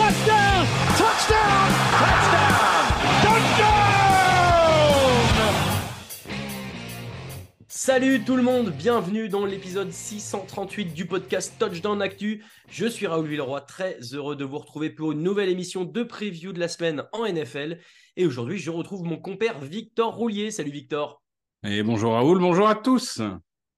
Touchdown. Touchdown. Touchdown. Touchdown. Salut tout le monde, bienvenue dans l'épisode 638 du podcast Touchdown Actu. Je suis Raoul Villeroy, très heureux de vous retrouver pour une nouvelle émission de preview de la semaine en NFL. Et aujourd'hui, je retrouve mon compère Victor Roulier. Salut Victor. Et bonjour Raoul, bonjour à tous.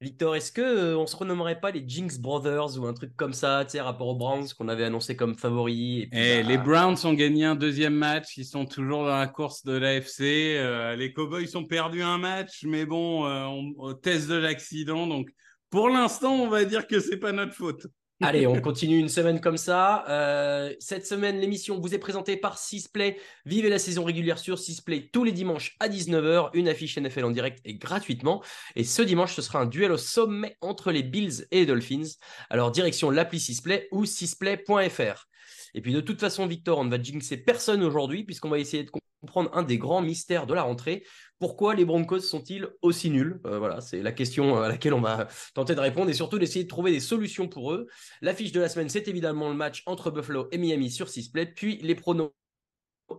Victor, est-ce que euh, on se renommerait pas les Jinx Brothers ou un truc comme ça, tu sais, rapport aux Browns qu'on avait annoncé comme favoris et puis, Et bah, les Browns ont gagné un deuxième match, ils sont toujours dans la course de l'AFC. Euh, les Cowboys ont perdu un match, mais bon, euh, on- au test de l'accident, donc pour l'instant, on va dire que c'est pas notre faute. Allez, on continue une semaine comme ça. Euh, cette semaine, l'émission vous est présentée par Sisplay. Vivez la saison régulière sur Sisplay tous les dimanches à 19h. Une affiche NFL en direct et gratuitement. Et ce dimanche, ce sera un duel au sommet entre les Bills et les Dolphins. Alors, direction l'appli Sisplay ou sisplay.fr. Et puis, de toute façon, Victor, on ne va jinxer personne aujourd'hui puisqu'on va essayer de comprendre un des grands mystères de la rentrée. Pourquoi les Broncos sont-ils aussi nuls? Euh, Voilà, c'est la question à laquelle on va tenter de répondre et surtout d'essayer de trouver des solutions pour eux. L'affiche de la semaine, c'est évidemment le match entre Buffalo et Miami sur Sisplay, puis les pronos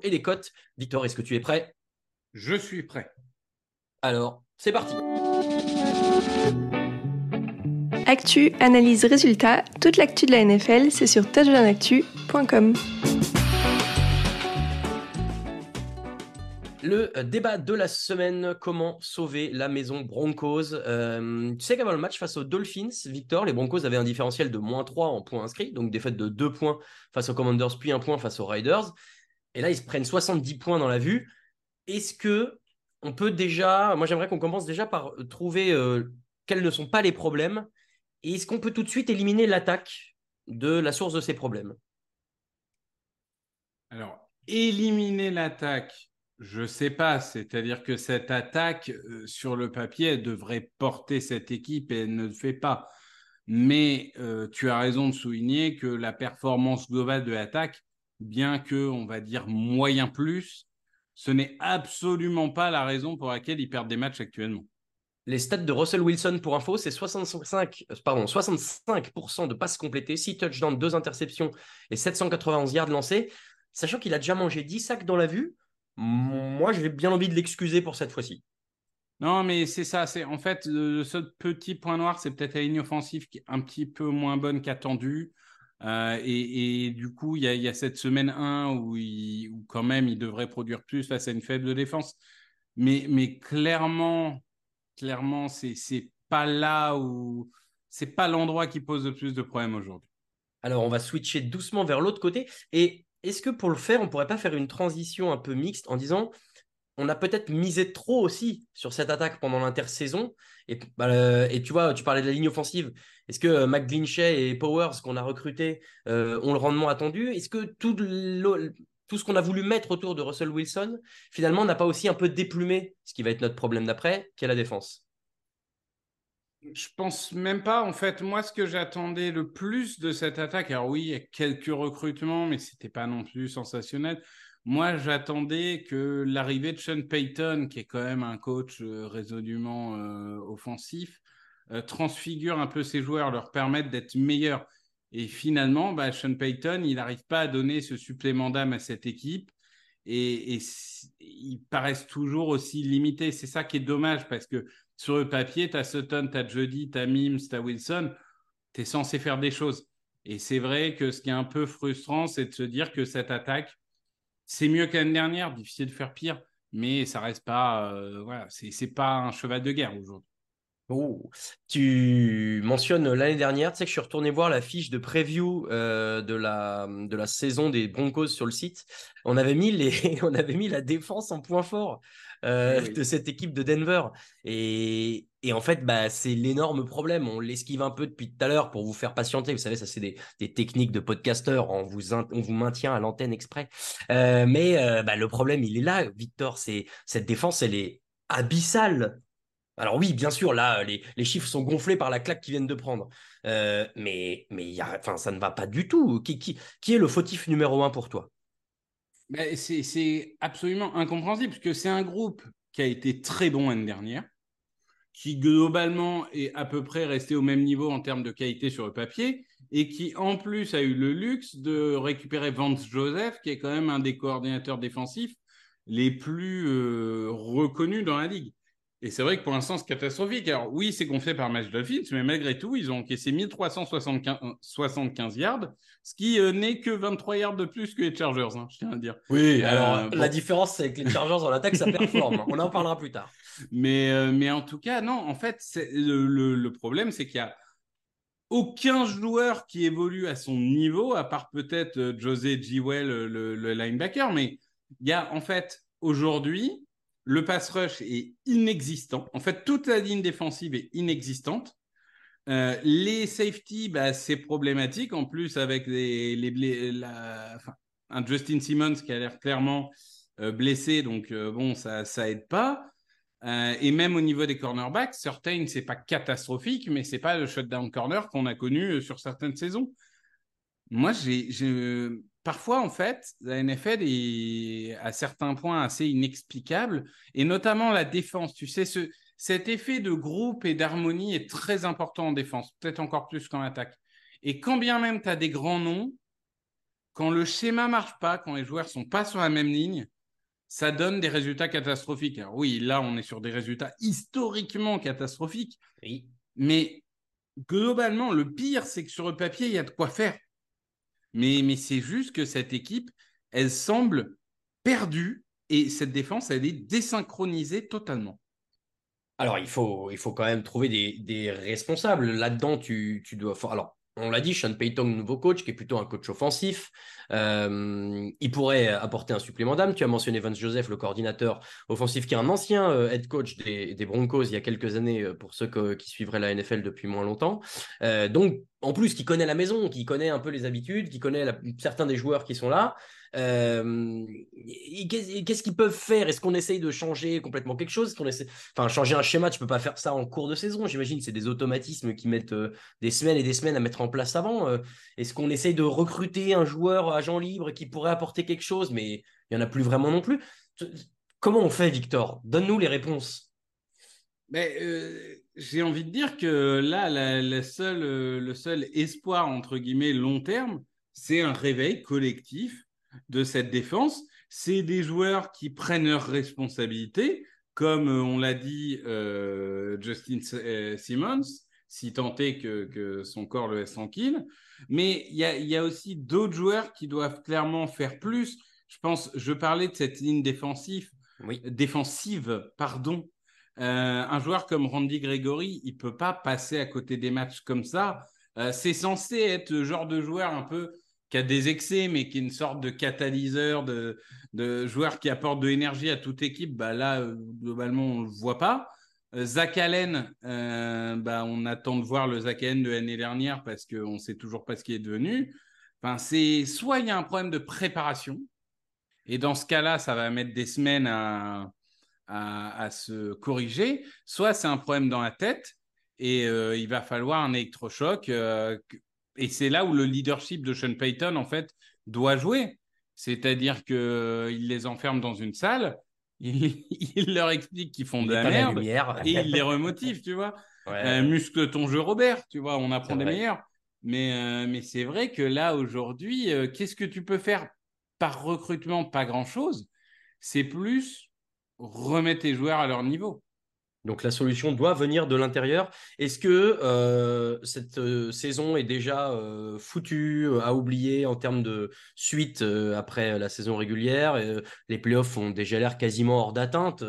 et les cotes. Victor, est-ce que tu es prêt? Je suis prêt. Alors, c'est parti. Actu, analyse, résultat, toute l'actu de la NFL, c'est sur touchdownactu.com. Le euh, débat de la semaine, comment sauver la maison Broncos Euh, Tu sais qu'avant le match face aux Dolphins, Victor, les Broncos avaient un différentiel de moins 3 en points inscrits, donc défaite de 2 points face aux Commanders, puis un point face aux Riders. Et là, ils se prennent 70 points dans la vue. Est-ce que on peut déjà, moi j'aimerais qu'on commence déjà par trouver euh, quels ne sont pas les problèmes, et est-ce qu'on peut tout de suite éliminer l'attaque de la source de ces problèmes? Alors, éliminer l'attaque, je sais pas. C'est-à-dire que cette attaque, euh, sur le papier, devrait porter cette équipe et elle ne le fait pas. Mais euh, tu as raison de souligner que la performance globale de l'attaque, bien que, on va dire, moyen plus, ce n'est absolument pas la raison pour laquelle ils perdent des matchs actuellement. Les stats de Russell Wilson, pour info, c'est 65, euh, pardon, 65% de passes complétées, 6 touchdowns, 2 interceptions et 791 yards lancés. Sachant qu'il a déjà mangé 10 sacs dans la vue, moi j'ai bien envie de l'excuser pour cette fois-ci. Non, mais c'est ça. C'est en fait le seul petit point noir, c'est peut-être la ligne offensive qui est un petit peu moins bonne qu'attendue. Euh, et, et du coup, il y, a- il y a cette semaine 1 où, il- où quand même il devrait produire plus face à une faible défense. Mais, mais clairement, clairement, c'est pas là où c'est pas l'endroit qui pose le plus de problèmes aujourd'hui. Alors on va switcher doucement vers l'autre côté. Et est-ce que pour le faire, on pourrait pas faire une transition un peu mixte en disant on a peut-être misé trop aussi sur cette attaque pendant l'intersaison. Et, bah, tu vois, tu parlais de la ligne offensive. Est-ce que euh, McGlinchey et Powers qu'on a recrutés euh, ont le rendement attendu? Est-ce que tout tout ce qu'on a voulu mettre autour de Russell Wilson, finalement, n'a pas aussi un peu déplumé? Ce qui va être notre problème d'après, qui est la défense je pense même pas. En fait, moi, ce que j'attendais le plus de cette attaque, alors oui, il y a quelques recrutements, mais c'était pas non plus sensationnel. Moi, j'attendais que l'arrivée de Sean Payton, qui est quand même un coach euh, résolument euh, offensif, euh, transfigure un peu ses joueurs, leur permette d'être meilleurs. Et finalement, bah, Sean Payton, il n'arrive pas à donner ce supplément d'âme à cette équipe. Et, et ils paraissent toujours aussi limités. C'est ça qui est dommage parce que sur le papier, tu as Sutton, tu as Jody, tu as Mims, tu as Wilson. Tu es censé faire des choses. Et c'est vrai que ce qui est un peu frustrant, c'est de se dire que cette attaque, c'est mieux qu'année dernière, difficile de faire pire, mais ça reste pas, euh, voilà, c'est pas un cheval de guerre aujourd'hui. Oh. Tu mentionnes l'année dernière, tu sais que je suis retourné voir la fiche de preview euh, de, la, saison des Broncos sur le site. On avait mis la défense en point fort euh, de cette équipe de Denver. Et, et en fait, bah, c'est l'énorme problème. On l'esquive un peu depuis tout à l'heure pour vous faire patienter. Vous savez, ça, c'est des, des, techniques de podcasteur. On vous, on vous maintient à l'antenne exprès. Euh, mais bah, le problème, il est là, Victor. C'est cette défense, elle est abyssale alors oui, bien sûr, là, les, chiffres sont gonflés par la claque qu'ils viennent de prendre. Euh, mais mais y a, ça ne va pas du tout. Qui, qui, est le fautif numéro un pour toi? C'est absolument incompréhensible, puisque c'est un groupe qui a été très bon l'année dernière, qui globalement est à peu près resté au même niveau en termes de qualité sur le papier, et qui en plus a eu le luxe de récupérer Vance Joseph, qui est quand même un des coordinateurs défensifs les plus euh, reconnus dans la ligue. Et c'est vrai que pour l'instant, c'est catastrophique. Alors oui, c'est gonflé par Match Dolphins, mais malgré tout, ils ont encaissé 1375 yards, ce qui euh, n'est que 23 yards de plus que les Chargers, hein, je tiens à dire. Oui, euh, alors la différence, c'est que les Chargers en attaque, ça performe. On en parlera plus tard. Mais, euh, mais en tout cas, non, en fait, le, le, problème, c'est qu'il y a aucun joueur qui évolue à son niveau, à part peut-être José Jewell, le, le linebacker, mais il y a en fait aujourd'hui le pass rush est inexistant. En fait, toute la ligne défensive est inexistante. Euh, les safety, bah, c'est problématique. En plus, avec les, les un Justin Simmons qui a l'air clairement euh, blessé, donc euh, bon, ça, ça aide pas. et même au niveau des cornerbacks, Certain, c'est pas catastrophique, mais c'est pas le shutdown corner qu'on a connu sur certaines saisons. Moi, j'ai, parfois, en fait, la NFL est à certains points assez inexplicable, et notamment la défense. Tu sais, ce, cet effet de groupe et d'harmonie est très important en défense, peut-être encore plus qu'en attaque. Et quand bien même tu as des grands noms, quand le schéma marche pas, quand les joueurs sont pas sur la même ligne, ça donne des résultats catastrophiques. Alors oui, là, on est sur des résultats historiquement catastrophiques. Oui. Mais globalement, le pire, c'est que sur le papier, il y a de quoi faire. Mais, c'est juste que cette équipe, elle semble perdue et cette défense, elle est désynchronisée totalement. Alors, il faut, il faut quand même trouver des, des responsables. Là-dedans, tu, tu dois. Alors, on l'a dit, Sean Payton, nouveau coach, qui est plutôt un coach offensif. Euh, il pourrait apporter un supplément d'âme. Tu as mentionné Vance Joseph, le coordinateur offensif, qui est un ancien euh, head coach des, Broncos il y a quelques années, euh, pour ceux qui suivraient la NFL depuis moins longtemps. donc, en plus, qui connaît la maison, qui connaît un peu les habitudes, qui connaît certains des joueurs qui sont là. Euh, qu'est-ce qu'ils peuvent faire? Est-ce qu'on essaye de changer complètement quelque chose? Qu'on essaie... Enfin, changer un schéma, tu peux pas faire ça en cours de saison. J'imagine c'est des automatismes qui mettent euh, des semaines et des semaines à mettre en place avant. Euh, est-ce qu'on essaye de recruter un joueur agent libre qui pourrait apporter quelque chose? Mais il y en a plus vraiment non plus. Comment on fait, Victor? Donne-nous les réponses. Mais j'ai envie de dire que là, la, seule, le seul espoir entre guillemets long terme, c'est un réveil collectif de cette défense. C'est des joueurs qui prennent leurs responsabilités, comme euh, on l'a dit euh, Justin euh, Simmons, si tant est que, son corps le laisse tranquille. Mais il y a, aussi d'autres joueurs qui doivent clairement faire plus. Je pense, je parlais de cette ligne défensive, défensive, pardon. un joueur comme Randy Gregory, il peut pas passer à côté des matchs comme ça. c'est censé être le genre de joueur un peu qui a des excès, mais qui est une sorte de catalyseur, de, de joueur qui apporte de l'énergie à toute équipe, bah là, euh, globalement, on ne le voit pas. Euh, Zach Allen, euh, bah, on attend de voir le Zach Allen de l'année dernière parce qu'on ne sait toujours pas ce qui est devenu. Enfin, c'est soit il y a un problème de préparation, Et dans ce cas-là, ça va mettre des semaines à, à, se corriger. Soit c'est un problème dans la tête et euh, il va falloir un électrochoc. Euh, et c'est là où le leadership de Sean Payton, en fait, doit jouer. C'est-à-dire qu'il euh, les enferme dans une salle, il, leur explique qu'ils font de la merde et il les remotive, tu vois. muscle ton jeu, Robert, tu vois, on apprend des meilleurs. Mais, mais c'est vrai que là, aujourd'hui, qu'est-ce que tu peux faire par recrutement? Pas grand-chose. C'est plus remettre tes joueurs à leur niveau. Donc la solution doit venir de l'intérieur. Est-ce que euh, cette euh, saison est déjà euh, foutue, à oublier en termes de suite après la saison régulière? Les playoffs ont déjà l'air quasiment hors d'atteinte.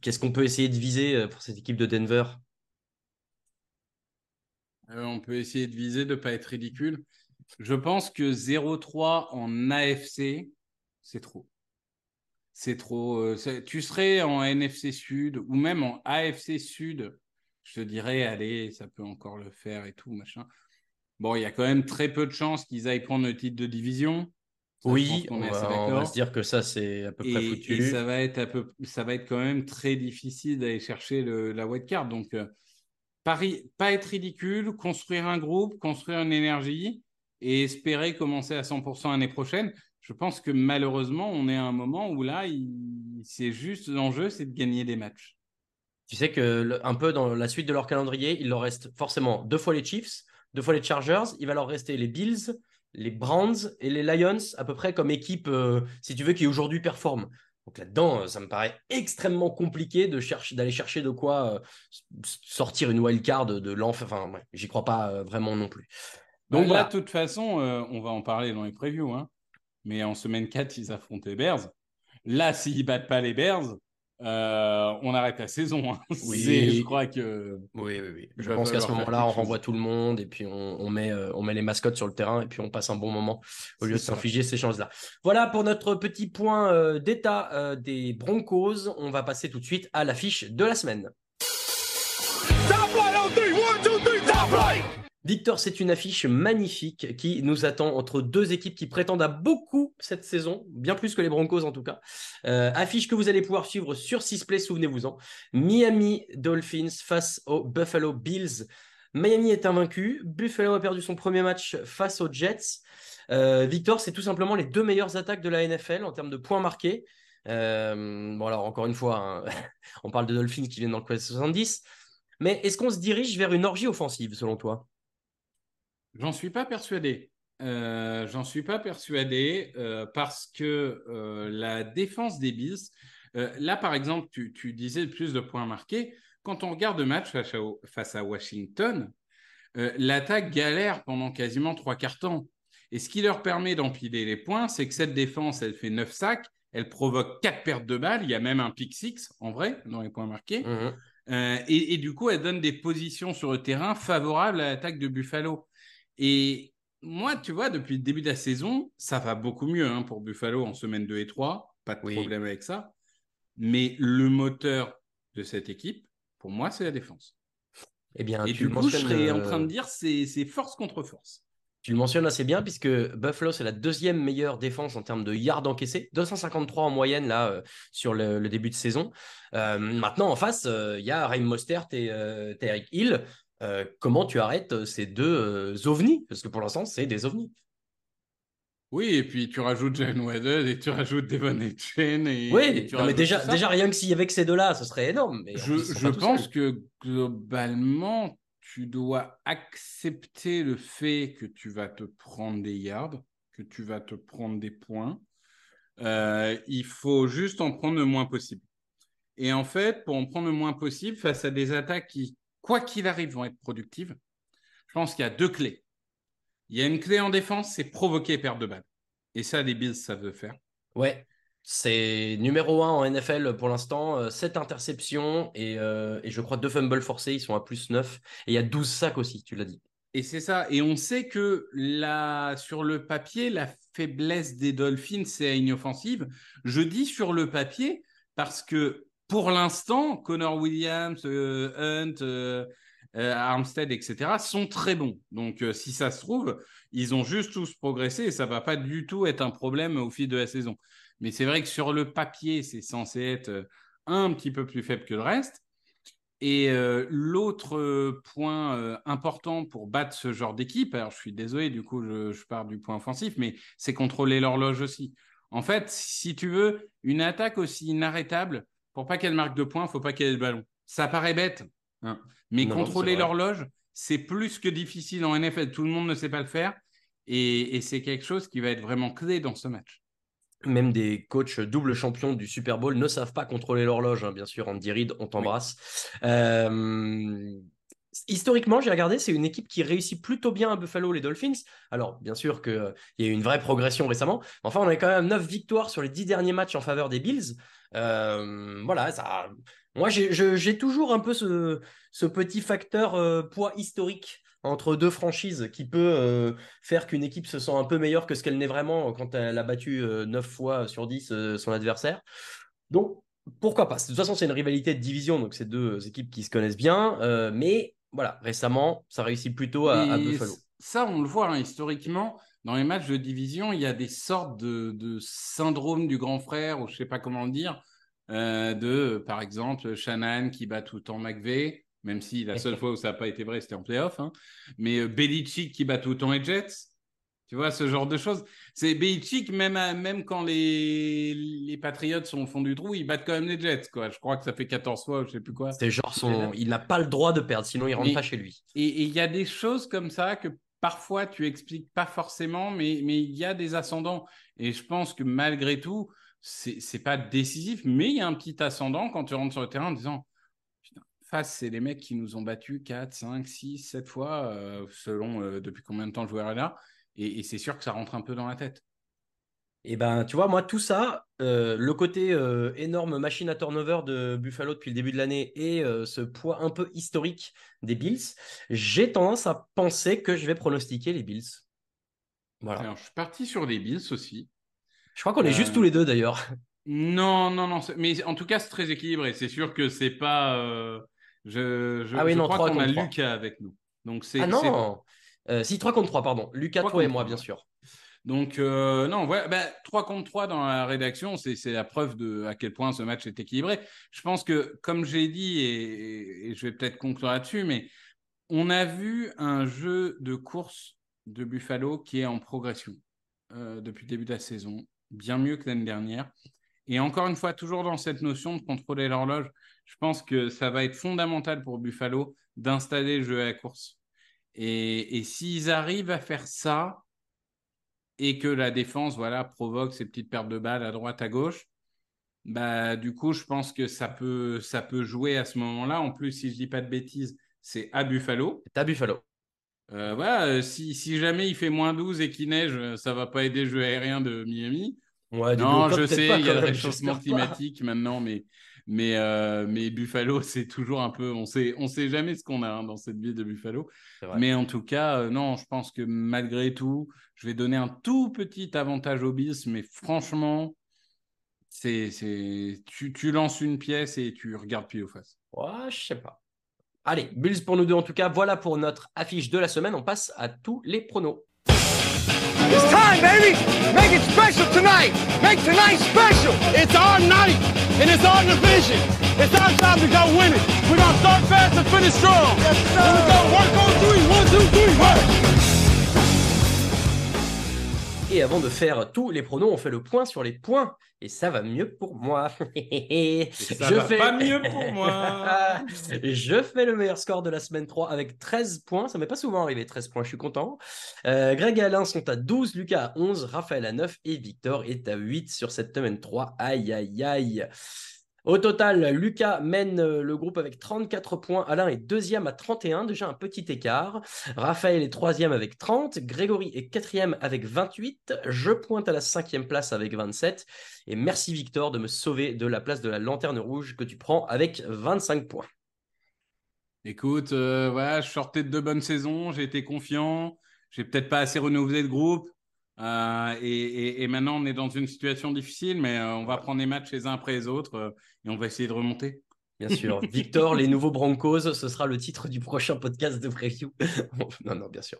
Qu'est-ce qu'on peut essayer de viser pour cette équipe de Denver? On peut essayer de viser de ne pas être ridicule. Je pense que 0-3 en AFC, c'est trop c'est trop. Euh, tu serais en NFC Sud ou même en AFC Sud, je te dirais, allez, ça peut encore le faire et tout, machin. Bon, il y a quand même très peu de chances qu'ils aillent prendre le titre de division. oui, on, va, se dire que ça, c'est à peu près foutu. Et ça va, être à peu, ça va être quand même très difficile d'aller chercher le, la white card. Donc, euh, Paris, pas être ridicule, construire un groupe, construire une énergie et espérer commencer à 100% l'année prochaine je pense que malheureusement, on est à un moment où là, c'est juste l'enjeu, c'est de gagner des matchs. Tu sais que un peu dans la suite de leur calendrier, il leur reste forcément deux fois les Chiefs, deux fois les Chargers, il va leur rester les Bills, les Browns et les Lions, à peu près comme équipe, euh, si tu veux, qui aujourd'hui performe. Donc là-dedans, euh, ça me paraît extrêmement compliqué de chercher, d'aller chercher de quoi euh, sortir une wild card de, l'enfer. Enfin, j'y crois pas vraiment non plus. Donc bah, là, de toute façon, on va en parler dans les previews. Hein mais en semaine 4, ils affrontent les Bears. Là, s'ils battent pas les Bears, euh, on arrête la saison. Hein. Oui, je crois que. Oui, oui, oui. Je pense qu'à ce moment-là, on renvoie tout le monde et puis on, met, euh, on met les mascottes sur le terrain et puis on passe un bon moment au lieu de s'infliger ces choses-là. Voilà pour notre petit point euh, d'état des Broncos. On va passer tout de suite à l'affiche de la semaine. Victor, c'est une affiche magnifique qui nous attend entre deux équipes qui prétendent à beaucoup cette saison, bien plus que les Broncos en tout cas. Euh, affiche que vous allez pouvoir suivre sur Sisplay, souvenez-vous-en. Miami Dolphins face aux Buffalo Bills. Miami est invaincu. Buffalo a perdu son premier match face aux Jets. Euh, Victor, c'est tout simplement les deux meilleures attaques de la NFL en termes de points marqués. Euh, bon alors encore une fois, hein, on parle de Dolphins qui viennent dans le Quest 70. Mais est-ce qu'on se dirige vers une orgie offensive selon toi? J'en suis pas persuadé. Euh, j'en suis pas persuadé euh, parce que euh, la défense des Bills, là par exemple, tu, disais plus de points marqués. Quand on regarde le match face à, Washington, l'attaque galère pendant quasiment trois quarts temps. Et ce qui leur permet d'empiler les points, c'est que cette défense, elle fait neuf sacs, elle provoque quatre pertes de balles, il y a même un pick six en vrai dans les points marqués. Mmh et, et, du coup, elle donne des positions sur le terrain favorables à l'attaque de Buffalo. Et moi, tu vois, depuis le début de la saison, ça va beaucoup mieux hein, pour Buffalo en semaine 2 et 3. Pas de problème avec ça. Mais le moteur de cette équipe, pour moi, c'est la défense. Eh bien, et du coup, je serais en train de dire c'est force contre force. Tu le mentionnes assez bien puisque Buffalo, c'est la deuxième meilleure défense en termes de yards encaissés, 253 en moyenne là euh, sur le, début de saison. Euh, maintenant, en face, euh, il y a Raheem Mostert et Eric Hill. Euh, comment tu arrêtes euh, ces deux euh, ovnis? Parce que pour l'instant, c'est des ovnis. Oui, et puis tu rajoutes Jalen Waddell et tu rajoutes Devon Etchen. Et oui, mais déjà, déjà, rien que s'il y avait que ces deux-là, ce serait énorme. je, je pense que globalement, tu dois accepter le fait que tu vas te prendre des yards, que tu vas te prendre des points. il faut juste en prendre le moins possible. Et en fait, pour en prendre le moins possible, face à des attaques qui quoi qu'il arrive, vont être productives. Je pense qu'il y a deux clés. Il y a une clé en défense, c'est provoquer perte de balles. Et ça, les Bills savent le faire. Ouais, c'est numéro un en NFL pour l'instant. 7 euh, interceptions euh, et, je crois deux fumbles forcés. Ils sont à plus 9. Et il y a 12 sacs aussi, tu l'as dit. Et c'est ça. Et on sait que sur le papier, la faiblesse des Dolphins, c'est une offensive. Je dis sur le papier parce que pour l'instant, Connor Williams, euh, Hunt, euh, euh, Armstead, etc., sont très bons. Donc, si ça se trouve, ils ont juste tous progressé et ça va pas du tout être un problème au fil de la saison. Mais c'est vrai que sur le papier, c'est censé être un petit peu plus faible que le reste. Et l'autre point important pour battre ce genre d'équipe, alors je suis désolé, du coup, je, je pars du point offensif, mais c'est contrôler l'horloge aussi. En fait, si tu veux, une attaque aussi inarrêtable, pour pas qu'elle marque de points, faut pas qu'elle ait le ballon. Ça paraît bête, hein. mais contrôler l'horloge, c'est plus que difficile en NFL. Tout le monde ne sait pas le faire. Et, c'est quelque chose qui va être vraiment clé dans ce match. Même des coachs double champions du Super Bowl ne savent pas contrôler l'horloge, hein, bien sûr. Andy Reid, on t'embrasse. Euh, historiquement, j'ai regardé, c'est une équipe qui réussit plutôt bien à Buffalo, les Dolphins. Alors, bien sûr qu'il euh, y a eu une vraie progression récemment. Enfin, on a quand même 9 victoires sur les 10 derniers matchs en faveur des Bills. Euh, voilà, ça. Moi, j'ai toujours un peu ce, petit facteur euh, poids historique entre deux franchises qui peut faire qu'une équipe se sent un peu meilleure que ce qu'elle n'est vraiment quand elle a battu 9 fois sur 10 son adversaire. Donc, pourquoi pas? De toute façon, c'est une rivalité de division, donc c'est deux équipes qui se connaissent bien. mais voilà, récemment, ça réussit plutôt à, Buffalo. Ça, on le voit hein, historiquement. Dans les matchs de division, il y a des sortes de, syndrome du grand frère, ou je ne sais pas comment le dire, euh, de, par exemple, Shannon qui bat tout le temps McVeigh, même si la seule fois où ça n'a pas été vrai, c'était en playoff. Hein. Mais euh, Belichick qui bat tout le temps les Jets. Tu vois, ce genre de choses. C'est Belichick, même, même quand les, les Patriots sont au fond du trou, ils battent quand même les Jets. Quoi. Je crois que ça fait 14 fois, je sais plus quoi. C'est genre son... Il n'a pas le droit de perdre, sinon il rentre pas chez lui. Et il y a des choses comme ça que parfois tu expliques pas forcément, mais il y a des ascendants. Et je pense que malgré tout, c'est pas décisif, mais il y a un petit ascendant quand tu rentres sur le terrain en disant face, c'est les mecs qui nous ont battus 4, 5, 6, 7 fois, euh, selon euh, depuis combien de temps le joueur est là. Et, c'est sûr que ça rentre un peu dans la tête. Et eh ben, tu vois, moi, tout ça, euh, le côté euh, énorme machine à turnover de Buffalo depuis le début de l'année et euh, ce poids un peu historique des Bills, j'ai tendance à penser que je vais pronostiquer les Bills. Voilà. Alors, je suis parti sur les Bills aussi. Je crois qu'on est juste tous les deux d'ailleurs. Non, non, non. Mais en tout cas, c'est très équilibré. C'est sûr que c'est pas. Je, je, ah oui, crois qu'on a Lucas avec nous. Donc c'est. Ah non euh, si, 3 contre 3, pardon. Lucas, toi et moi, bien sûr. Donc, euh, non, voilà, 3 bah, contre 3 dans la rédaction, c'est la preuve de à quel point ce match est équilibré. Je pense que, comme j'ai dit, et, je vais peut-être conclure là-dessus, mais on a vu un jeu de course de Buffalo qui est en progression euh, depuis le début de la saison, bien mieux que l'année dernière. Et encore une fois, toujours dans cette notion de contrôler l'horloge, je pense que ça va être fondamental pour Buffalo d'installer le jeu à la course. Et, s'ils arrivent à faire ça et que la défense voilà, provoque ces petites pertes de balles à droite, à gauche, bah, du coup, je pense que ça peut, ça peut jouer à ce moment-là. En plus, si je dis pas de bêtises, c'est à Buffalo. C'est à Buffalo. Euh, voilà, euh, si, si, jamais il fait moins 12 et qu'il neige, ça va pas aider le jeu aérien de Miami. non, je sais, il y a le réchauffement climatique maintenant, mais mais, euh, mais Buffalo, c'est toujours un peu. On sait, on sait jamais ce qu'on a hein, dans cette ville de Buffalo. Mais en tout cas, euh, non, je pense que malgré tout, je vais donner un tout petit avantage aux Bills. Mais franchement, c'est, c'est, tu, tu lances une pièce et tu regardes pied au face. Ouais, je sais pas. Allez, Bills pour nous deux en tout cas. Voilà pour notre affiche de la semaine. On passe à tous les pronos. It's time, baby. Make it special tonight. Make tonight special. It's our night, and it's our division. It's our time to go win it. We're going to start fast and finish strong. Yes, sir. And we're going to work on three. One, two, three, work. Et avant de faire tous les pronos, on fait le point sur les points. Et ça va mieux pour moi. ça je va fais... pas mieux pour moi. je fais le meilleur score de la semaine 3 avec 13 points. Ça m'est pas souvent arrivé, 13 points, je suis content. Euh, Greg et Alain sont à 12, Lucas à 11, Raphaël à 9 et Victor est à 8 sur cette semaine 3. Aïe, aïe, aïe. Au total, Lucas mène euh, le groupe avec 34 points. Alain est deuxième à 31, déjà un petit écart. Raphaël est troisième avec 30. Grégory est quatrième avec 28. Je pointe à la cinquième place avec 27. Et merci Victor de me sauver de la place de la lanterne rouge que tu prends avec 25 points. Écoute, euh, voilà, je sortais de deux bonnes saisons, j'ai été confiant. J'ai peut-être pas assez renouvelé le groupe. Euh, et, maintenant, on est dans une situation difficile, mais euh, on va prendre les matchs les uns après les autres euh, et on va essayer de remonter. Bien sûr. Victor, les nouveaux Broncos, ce sera le titre du prochain podcast de preview. non, non, bien sûr.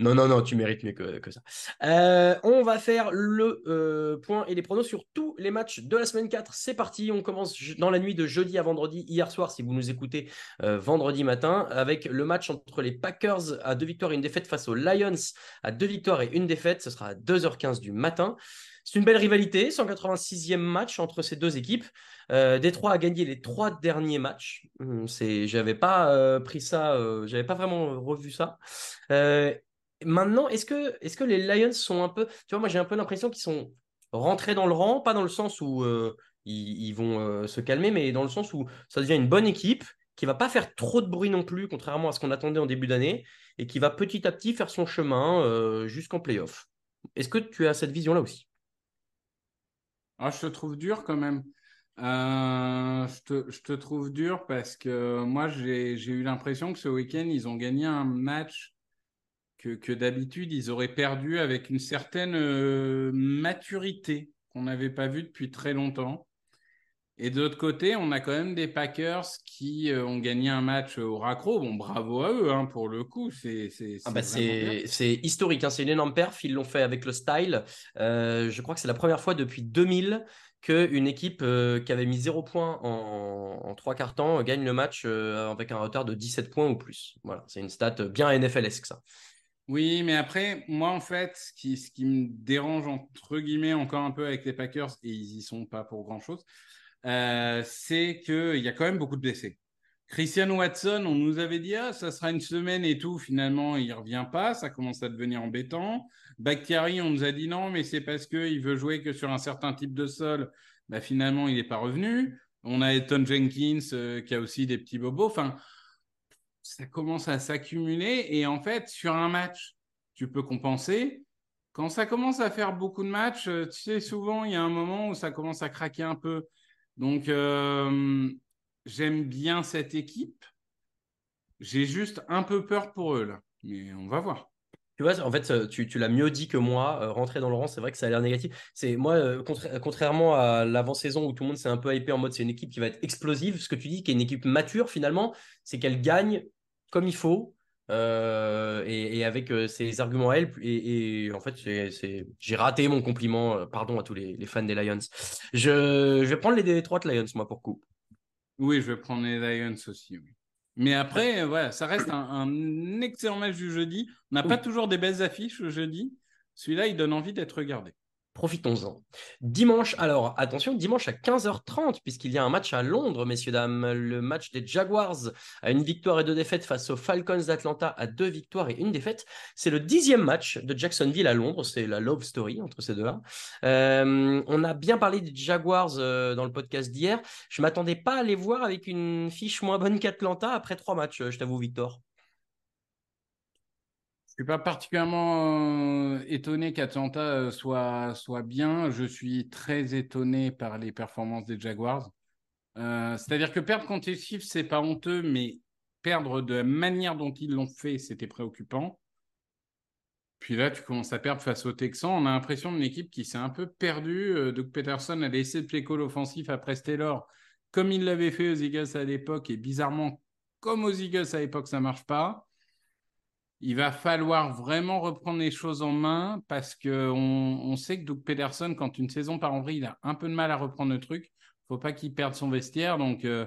Non, non, non, tu mérites mieux que, ça. Euh, on va faire le euh, point et les pronos sur tous les matchs de la semaine 4. C'est parti. On commence dans la nuit de jeudi à vendredi, hier soir, si vous nous écoutez euh, vendredi matin, avec le match entre les Packers à deux victoires et une défaite face aux Lions à deux victoires et une défaite. Ce sera à 2h15 du matin. C'est une belle rivalité, 186e match entre ces deux équipes. Euh, Détroit a gagné les trois derniers matchs. Hum, c'est, j'avais pas euh, pris ça, euh, j'avais pas vraiment revu ça. maintenant, est-ce que, les Lions sont un peu, tu vois, moi j'ai un peu l'impression qu'ils sont rentrés dans le rang, pas dans le sens où ils, ils, vont se calmer, mais dans le sens où ça devient une bonne équipe qui va pas faire trop de bruit non plus, contrairement à ce qu'on attendait en début d'année, et qui va petit à petit faire son chemin jusqu'en playoff. Est-ce que tu as cette vision-là aussi? Ah, je te trouve dur quand même. Euh, je, te, trouve dur parce que moi, j'ai eu l'impression que ce week-end, ils ont gagné un match que, que d'habitude, ils auraient perdu avec une certaine euh, maturité qu'on n'avait pas vue depuis très longtemps. Et de l'autre côté, on a quand même des Packers qui euh, ont gagné un match au raccro. Bon, bravo à eux hein, pour le coup. C'est ah bah historique, hein. c'est une énorme perf. Ils l'ont fait avec le style. Euh, je crois que c'est la première fois depuis 2000 qu'une équipe euh, qui avait mis 0 points en, trois quarts temps gagne le match avec un retard de 17 points ou plus. Voilà, c'est une stat bien NFLesque ça. Oui, mais après, moi, en fait, ce qui, ce qui me dérange, entre guillemets, encore un peu avec les Packers, et ils y sont pas pour grand-chose, euh, c'est qu'il y a quand même beaucoup de blessés. Christian Watson, on nous avait dit, ah, ça sera une semaine et tout. Finalement, il revient pas. Ça commence à devenir embêtant. Bakhtiari, on nous a dit non, mais c'est parce qu'il veut jouer que sur un certain type de sol. Bah, finalement, il n'est pas revenu. On a Eton Jenkins euh, qui a aussi des petits bobos. Enfin, ça commence à s'accumuler. Et en fait, sur un match, tu peux compenser. Quand ça commence à faire beaucoup de matchs, euh, tu sais, souvent, il y a un moment où ça commence à craquer un peu. Donc, euh, j'aime bien cette équipe. J'ai juste un peu peur pour eux, là. Mais on va voir. Tu vois, en fait, tu, l'as mieux dit que moi. Euh, rentrer dans le rang, c'est vrai que ça a l'air négatif. C'est moi, euh, contrairement à l'avant-saison où tout le monde s'est un peu hypé en mode c'est une équipe qui va être explosive. Ce que tu dis, qui est une équipe mature finalement, c'est qu'elle gagne comme il faut. Et, avec ses arguments à elle. Et, en fait, j'ai raté mon compliment. pardon à tous les, fans des Lions. Je, je vais prendre les Detroit Lions, moi, pour coup. Oui, je vais prendre les Lions aussi. Mais après, voilà, ça reste un, excellent match du jeudi. On n'a pas toujours des belles affiches le jeudi. Celui-là, il donne envie d'être regardé. Profitons-en. Dimanche, alors attention, dimanche à 15h30, puisqu'il y a un match à Londres, messieurs, dames. Le match des Jaguars à une victoire et deux défaites face aux Falcons d'Atlanta à deux victoires et une défaite. C'est le dixième match de Jacksonville à Londres. C'est la love story entre ces deux-là. Euh, on a bien parlé des Jaguars euh, dans le podcast d'hier. Je ne m'attendais pas à les voir avec une fiche moins bonne qu'Atlanta après trois matchs, euh, je t'avoue, Victor. Je suis pas particulièrement euh, étonné qu'Atlanta euh, soit, soit bien. Je suis très étonné par les performances des Jaguars. Euh, c'est-à-dire que perdre contre les Chiefs, c'est pas honteux, mais perdre de la manière dont ils l'ont fait, c'était préoccupant. Puis là, tu commences à perdre face aux Texans. On a l'impression d'une équipe qui s'est un peu perdue. Doug Peterson a laissé le play call offensif après Taylor, comme il l'avait fait aux Eagles à l'époque. Et bizarrement, comme aux Eagles à l'époque, ça marche pas il va falloir vraiment reprendre les choses en main parce qu'on on sait que Doug Pederson, quand une saison part en vrille, il a un peu de mal à reprendre le truc. Il faut pas qu'il perde son vestiaire. Donc, euh,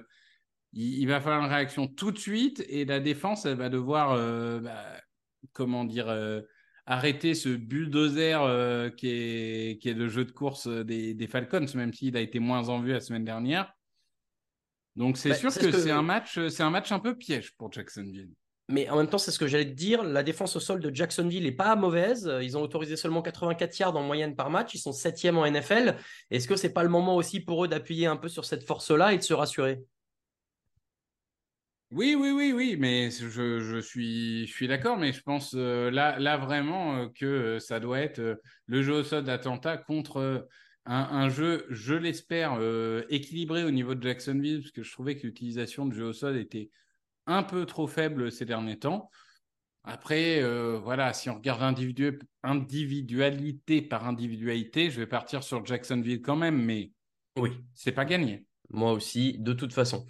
il, va falloir une réaction tout de suite et la défense, elle va devoir, euh, bah, comment dire, euh, arrêter ce bulldozer qui, est, qui est le jeu de course des, Falcons, même s'il a été moins en vue la semaine dernière. Donc, c'est bah, sûr que, que... c'est un, match, un match un peu piège pour Jacksonville. Mais en même temps, c'est ce que j'allais te dire. La défense au sol de Jacksonville n'est pas mauvaise. Ils ont autorisé seulement 84 yards en moyenne par match. Ils sont septième en NFL. Est-ce que c'est pas le moment aussi pour eux d'appuyer un peu sur cette force-là et de se rassurer? Oui, oui, oui, oui, mais je, suis, d'accord, mais je pense euh, là, vraiment euh, que euh, ça doit être le jeu au sol d'Atlanta contre un, un, jeu, je l'espère, équilibré au niveau de Jacksonville, parce que je trouvais que l'utilisation du jeu au sol était un peu trop faible ces derniers temps. Après, euh, voilà, si on regarde individualité par individualité, je vais partir sur Jacksonville quand même, mais oui, c'est pas gagné. Moi aussi, de toute façon.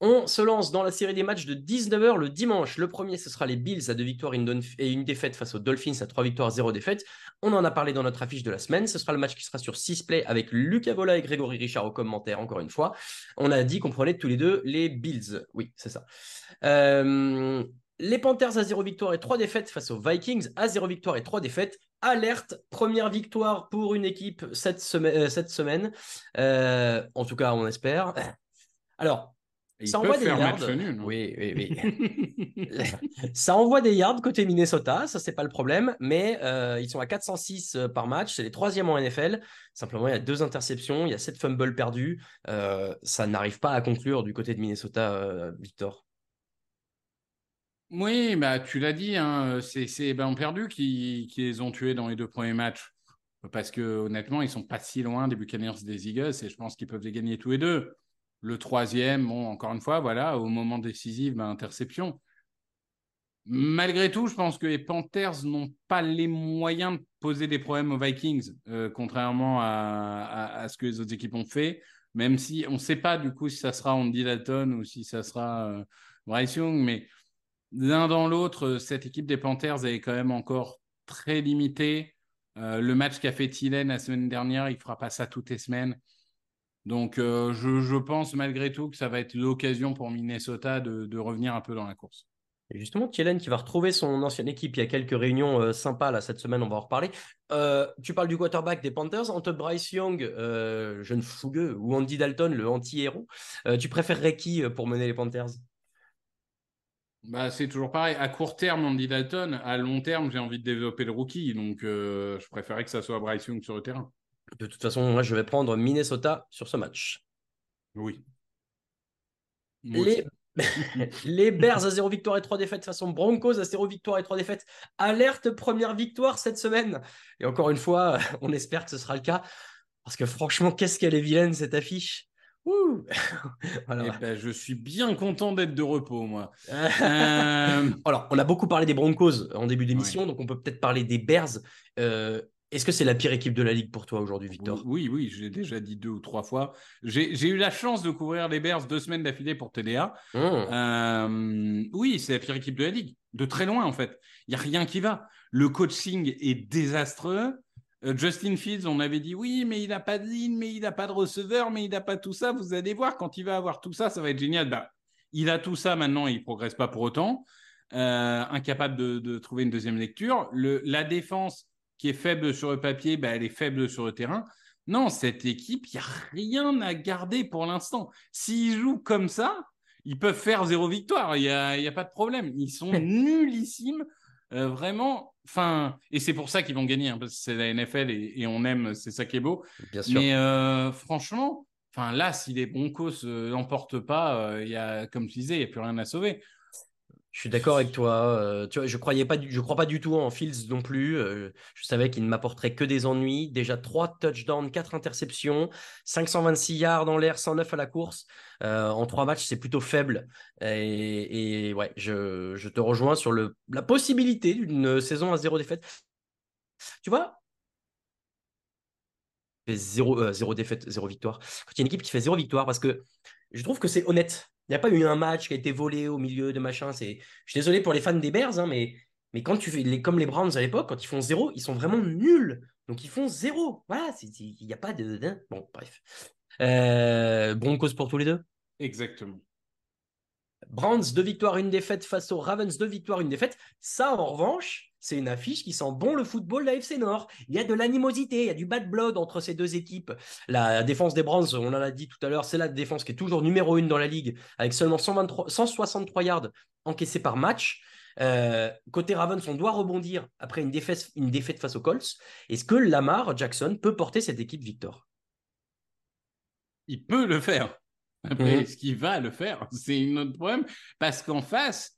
On se lance dans la série des matchs de 19h le dimanche. Le premier, ce sera les Bills à deux victoires et une défaite face aux Dolphins à trois victoires, zéro défaite. On en a parlé dans notre affiche de la semaine. Ce sera le match qui sera sur 6 play avec Lucas Vola et Grégory Richard au commentaire, encore une fois. On a dit qu'on prenait tous les deux les Bills. Oui, c'est ça. Euh, les Panthers à 0 victoire et 3 défaites face aux Vikings à 0 victoire et 3 défaites. Alerte, première victoire pour une équipe cette, euh, semaine. Euh, en tout cas, on espère. Alors, ça envoie des yards. oui, oui, oui. ça envoie des yards côté Minnesota, ça c'est pas le problème, mais euh, ils sont à 406 par match, c'est les troisièmes en NFL. Simplement, il y a deux interceptions, il y a sept fumbles perdus. ça n'arrive pas à conclure du côté de Minnesota, Victor. Oui, bah, tu l'as dit, hein, c'est c'est ben, perdu qui, qui les ont tués dans les deux premiers matchs. Parce que honnêtement, ils sont pas si loin des Buccaneers des Eagles et je pense qu'ils peuvent les gagner tous les deux. Le troisième, encore une fois, voilà, au moment décisif, ben, interception. Malgré tout, je pense que les Panthers n'ont pas les moyens de poser des problèmes aux Vikings, euh, contrairement à, à, ce que les autres équipes ont fait. Même si on ne sait pas du coup si ça sera Andy Dalton ou si ça sera euh, Bryce Young, mais l'un dans l'autre, cette équipe des Panthers est quand même encore très limitée. Euh, le match qu'a fait Thielen la semaine dernière, il ne fera pas ça toutes les semaines. Donc, euh, je, pense malgré tout que ça va être l'occasion pour Minnesota de, revenir un peu dans la course. Et justement, Thielen qui va retrouver son ancienne équipe. Il y a quelques réunions euh, sympas là cette semaine, on va en reparler. tu parles du quarterback des Panthers, entre Bryce Young, jeune fougueux, ou Andy Dalton, le anti-héros. tu préférerais qui pour mener les Panthers? Bah, c'est toujours pareil. À court terme, Andy Dalton. À long terme, j'ai envie de développer le rookie. Donc, euh, je préférais que ça soit Bryce Young sur le terrain. De toute façon, moi, je vais prendre Minnesota sur ce match. Oui. Les... les Bears à 0 victoire et 3 défaites façon Broncos à 0 victoire et 3 défaites. Alerte première victoire cette semaine. Et encore une fois, on espère que ce sera le cas. Parce que franchement, qu'est-ce qu'elle est vilaine cette affiche. Eh ben, je suis bien content d'être de repos, moi. Euh, Alors, on a beaucoup parlé des Broncos en début d'émission, donc on peut peut-être parler des Bears. Euh, est-ce que c'est la pire équipe de la ligue pour toi aujourd'hui, Victor? Oui, oui, j'ai déjà dit deux ou trois fois. J'ai eu la chance de couvrir les Bears deux semaines d'affilée pour TDA. Mmh. Euh, oui, c'est la pire équipe de la ligue, de très loin en fait. Il n'y a rien qui va. Le coaching est désastreux. Euh, Justin Fields, on avait dit oui, mais il n'a pas de ligne, mais il n'a pas de receveur, mais il n'a pas tout ça. Vous allez voir, quand il va avoir tout ça, ça va être génial. Bah, il a tout ça maintenant, il ne progresse pas pour autant. Euh, incapable de, trouver une deuxième lecture. la défense qui est faible sur le papier, bah, elle est faible sur le terrain. Non, cette équipe, il n'y a rien à garder pour l'instant. S'ils jouent comme ça, ils peuvent faire zéro victoire. Il n'y a, a, pas de problème. Ils sont nullissimes. Euh, vraiment, enfin, et c'est pour ça qu'ils vont gagner, hein, parce que c'est la NFL et, on aime, c'est ça qui est beau. Bien sûr. Mais euh, franchement, enfin là, si les Broncos euh, l'emportent pas, il y a, comme tu disais, il n'y a plus rien à sauver. Je suis d'accord avec toi. Euh, tu vois, je croyais crois pas du tout en Fields non plus. Euh, je savais qu'il ne m'apporterait que des ennuis. Déjà trois touchdowns, quatre interceptions, 526 yards dans l'air, 109 à la course. Euh, en trois matchs, c'est plutôt faible. Et, ouais, je, te rejoins sur la possibilité d'une saison à zéro défaite. Tu vois, zéro, zéro défaite, zéro victoire. Quand il y a une équipe qui fait zéro victoire, parce que je trouve que c'est honnête. Il n'y a pas eu un match qui a été volé au milieu de machin. C'est... Je suis désolé pour les fans des Bears, hein, mais, mais quand tu fais les, comme les Browns à l'époque, quand ils font zéro, ils sont vraiment nuls. Donc ils font zéro. Voilà, il n'y a pas de. Bon, bref. Euh, Broncos pour tous les deux? Exactement. Browns, deux victoires, une défaite face aux Ravens, deux victoires, une défaite. Ça, en revanche, c'est une affiche qui sent bon le football de la FC Nord. Il y a de l'animosité, il y a du bad blood entre ces deux équipes. La défense des Browns, on en a dit tout à l'heure, c'est la défense qui est toujours numéro une dans la ligue, avec seulement 123, 163 yards encaissés par match. Euh, côté Ravens, on doit rebondir après une défaite, une défaite face aux Colts. Est-ce que Lamar Jackson peut porter cette équipe Victor? Il peut le faire. Mais mhm. est-ce qu'il va le faire? C'est une autre problème. Parce qu'en face,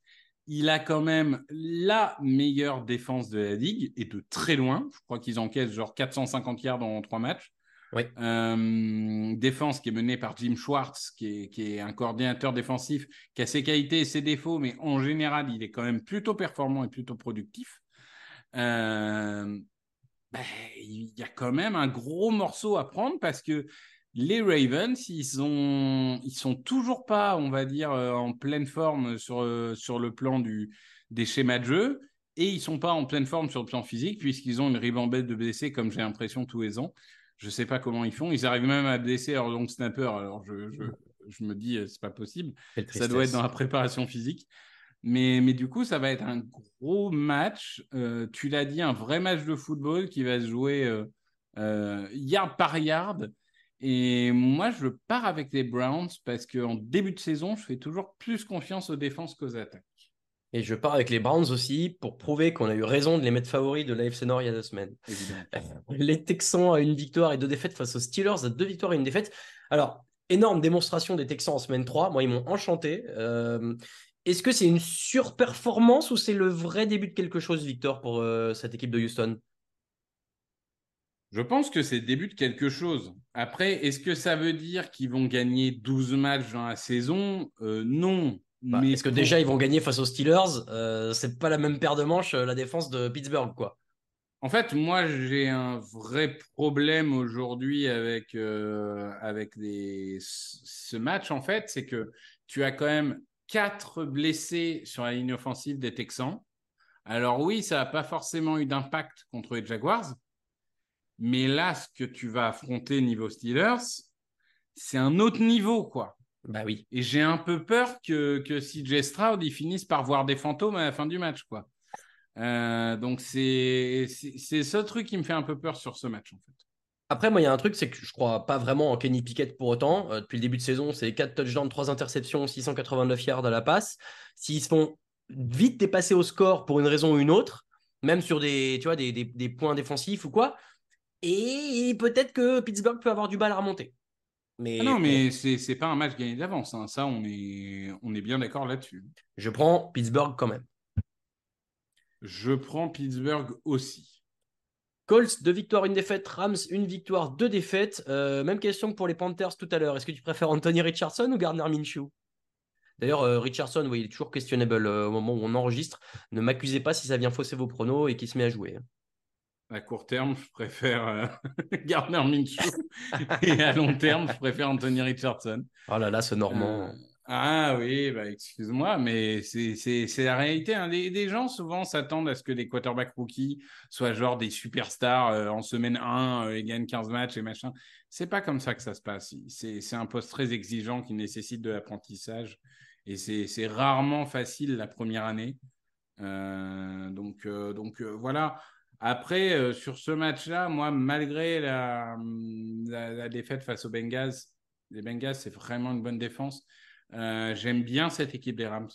il a quand même la meilleure défense de la ligue et de très loin. Je crois qu'ils encaissent genre 450 yards dans trois matchs. Oui. Euh, défense qui est menée par Jim Schwartz, qui est, un coordinateur défensif, qui a ses qualités et ses défauts, mais en général, il est quand même plutôt performant et plutôt productif. Euh, ben, il y a quand même un gros morceau à prendre parce que Les Ravens, ils ils sont toujours pas, on va dire, en pleine forme sur, sur le plan du, des schémas de jeu. Et ils sont pas en pleine forme sur le plan physique, puisqu'ils ont une ribambelle de blessés, comme j'ai l'impression tous les ans. Je sais pas comment ils font. Ils arrivent même à blesser leur long snapper. Alors je, je, je me dis, c'est pas possible. Ça doit être dans la préparation physique. Mais, mais du coup, ça va être un gros match. Euh, tu l'as dit, un vrai match de football qui va se jouer euh, euh, yard par yard. Et moi, je pars avec les Browns parce qu'en début de saison, je fais toujours plus confiance aux défenses qu'aux attaques. Et je pars avec les Browns aussi pour prouver qu'on a eu raison de les mettre favoris de l'AFC Nord il y a deux semaines. Les Texans à une victoire et deux défaites face aux Steelers à deux victoires et une défaite. Alors, énorme démonstration des Texans en semaine 3. Moi, ils m'ont enchanté. Est-ce que c'est une surperformance ou c'est le vrai début de quelque chose, Victor, pour euh, cette équipe de Houston? Je pense que c'est le début de quelque chose. Après, est-ce que ça veut dire qu'ils vont gagner 12 matchs dans la saison? Euh, Non. Bah, est-ce que déjà ils vont gagner face aux Steelers? Euh, C'est pas la même paire de manches, la défense de Pittsburgh, quoi. En fait, moi, j'ai un vrai problème aujourd'hui avec, avec ce match, en fait, c'est que tu as quand même quatre blessés sur la ligne offensive des Texans. Alors oui, ça n'a pas forcément eu d'impact contre les Jaguars, mais là, ce que tu vas affronter niveau Steelers, c'est un autre niveau, quoi. Bah oui. Et j'ai un peu peur que, que CJ Stroud, il finisse par voir des fantômes à la fin du match, quoi. Euh, donc c'est ce truc qui me fait un peu peur sur ce match, en fait. Après, moi, il y a un truc, c'est que je crois pas vraiment en Kenny Pickett pour autant. Euh, depuis le début de saison, c'est 4 touchdowns, 3 interceptions, 689 yards à la passe. S'ils se font vite dépasser au score pour une raison ou une autre, même sur des, tu vois, des, des, points défensifs ou quoi, et peut-être que Pittsburgh peut avoir du mal à remonter. Mais ah non, mais c'est, c'est pas un match gagné d'avance. Hein. Ça, on est, on est bien d'accord là-dessus. Je prends Pittsburgh quand même. Je prends Pittsburgh aussi. Colts, deux victoires, une défaite. Rams, une victoire, deux défaites. Euh, même question que pour les Panthers tout à l'heure. Est-ce que tu préfères Anthony Richardson ou Gardner Minshew? D'ailleurs, euh, Richardson, oui, il est toujours questionable euh, au moment où on enregistre. Ne m'accusez pas si ça vient fausser vos pronos et qu'il se met à jouer. À court terme, je préfère Gardner Minshew. et à long terme, je préfère Anthony Richardson. Oh là là, ce Normand. Ah oui, bah excuse-moi, mais c'est la réalité. Hein. Des, gens souvent s'attendent à ce que les quarterbacks rookies soient genre des superstars euh, en semaine 1 euh, et gagnent 15 matchs et machin. C'est pas comme ça que ça se passe. C'est un poste très exigeant qui nécessite de l'apprentissage et c'est rarement facile la première année. Euh, donc donc voilà. Après, sur ce match-là, moi, malgré la, la, la, défaite face aux Bengals, les Bengals, c'est vraiment une bonne défense. Euh, j'aime bien cette équipe des Rams.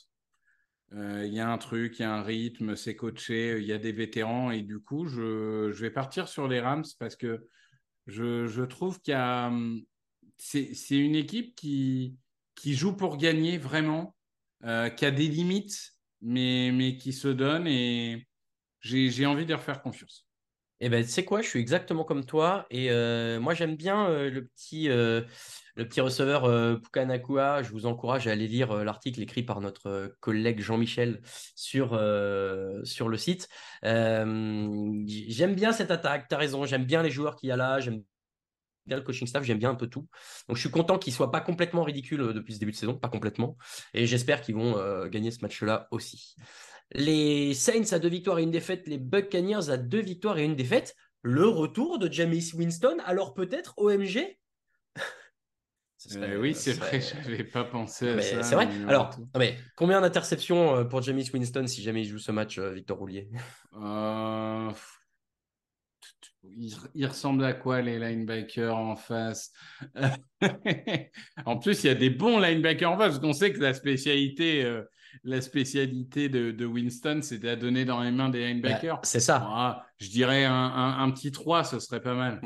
Euh, il y a un truc, il y a un rythme, c'est coaché, il y a des vétérans et du coup, je, je vais partir sur les Rams parce que je, je trouve qu'il y a. Hum, c'est une équipe qui, qui joue pour gagner vraiment, euh, qui a des limites, mais, mais qui se donne et j'ai envie de leur faire confiance. Eh ben, tu sais quoi, je suis exactement comme toi. Et moi, j'aime bien le petit le petit receveur euh, Pukanakua, je vous encourage à aller lire euh, l'article écrit par notre euh, collègue Jean-Michel sur, sur le site. j'aime bien cette attaque, tu as raison, j'aime bien les joueurs qu'il y a là, j'aime bien le coaching staff, j'aime bien un peu tout. Donc je suis content qu'ils ne soient pas complètement ridicules depuis ce début de saison, pas complètement. Et j'espère qu'ils vont gagner ce match-là aussi. Les Saints à deux victoires et une défaite, les Buccaneers à deux victoires et une défaite. Le retour de James Winston, alors peut-être OMG euh, oui, c'est vrai, je n'avais pas pensé à ça. C'est vrai. Alors, mais combien d'interceptions euh, pour James Winston si jamais il joue ce match, euh, Victor Roulier? Il, ressemble à quoi les linebackers en face? En plus, il y a des bons linebackers en face, parce qu'on sait que la spécialité la spécialité de, Winston, c'était à donner dans les mains des linebackers. c'est ça. je dirais un, petit 3, ce serait pas mal.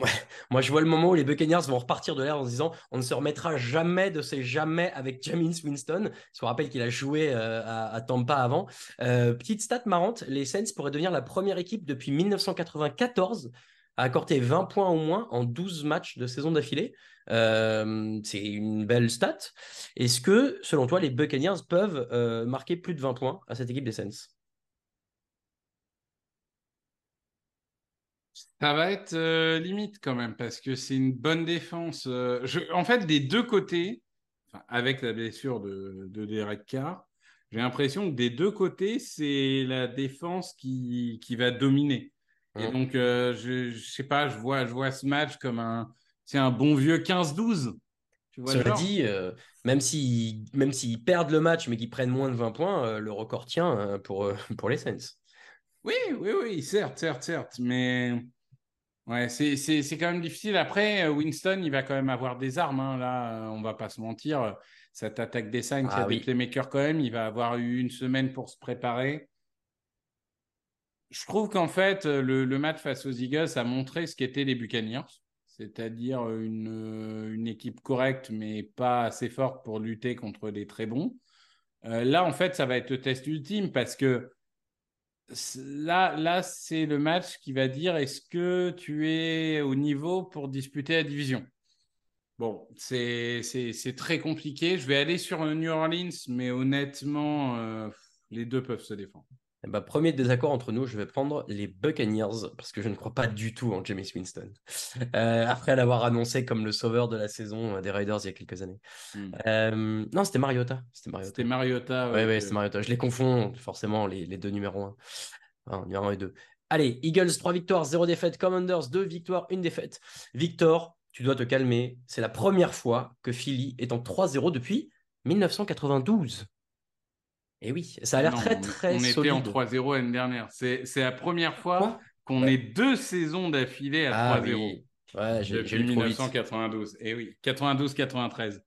Moi, je vois le moment où les Buccaneers vont repartir de l'air en se disant on ne se remettra jamais de ces jamais avec James Winston. Je vous rappelle qu'il a joué euh, à, Tampa avant. Euh, petite stat marrante les Saints pourraient devenir la première équipe depuis 1994 à accorder 20 points au moins en 12 matchs de saison d'affilée. Euh, c'est une belle stat. Est-ce que, selon toi, les Buccaneers peuvent euh, marquer plus de 20 points à cette équipe des Saints? Ça va être euh, limite quand même parce que c'est une bonne défense. En fait, des deux côtés, avec la blessure de, de Derek Carr, j'ai l'impression que des deux côtés, c'est la défense qui va dominer. Et Mm. donc, euh, je, je sais pas, je vois, je vois ce match comme un, c'est un bon vieux 15-12. Tu vois le Cela dit, euh, même s'ils même perdent le match mais qu'ils prennent moins de 20 points, euh, le record tient euh, pour, pour les Saints. Oui, oui, oui, certes, certes, certes. Mais ouais, c'est, c'est, c'est quand même difficile. Après, Winston, il va quand même avoir des armes. hein. Là, on va pas se mentir. Cette attaque des Saints, il y Ah a oui. des playmakers quand même. Il va avoir eu une semaine pour se préparer. Je trouve qu'en fait, euh, le, match face aux Eagles a montré ce qu'étaient les Buccaneers. C'est-à-dire une, euh, une équipe correcte, mais pas assez forte pour lutter contre les très bons. Euh, là, en fait, ça va être le test ultime parce que là, là c'est le match qui va dire est-ce que tu es au niveau pour disputer la division? Bon, c'est très compliqué. Je vais aller sur New Orleans, mais honnêtement, euh, les deux peuvent se défendre. Eh ben, premier désaccord entre nous, je vais prendre les Buccaneers parce que je ne crois pas du tout en James Winston. Euh, après l'avoir annoncé comme le sauveur de la saison euh, des Raiders il y a quelques années. Hmm. Euh, non, c'était Mariota. C'était Mariota. C'était Mariota. Ouais, ouais, Mariota. Je les confonds forcément, les, les deux numéros 1. Enfin, numéro 1 et 2. Allez, Eagles, 3 victoires, 0 défaite. Commanders, 2 victoires, 1 défaite. Victor, tu dois te calmer. C'est la première fois que Philly est en 3-0 depuis 1992. Et oui, ça a l'air très on- très On solide. était en 3-0 l'année dernière. C'est la première fois qu'on Ouais. ait deux saisons d'affilée à Ah 3-0. oui. Ouais, Depuis lu trop vite. 1992. Et oui, 92-93.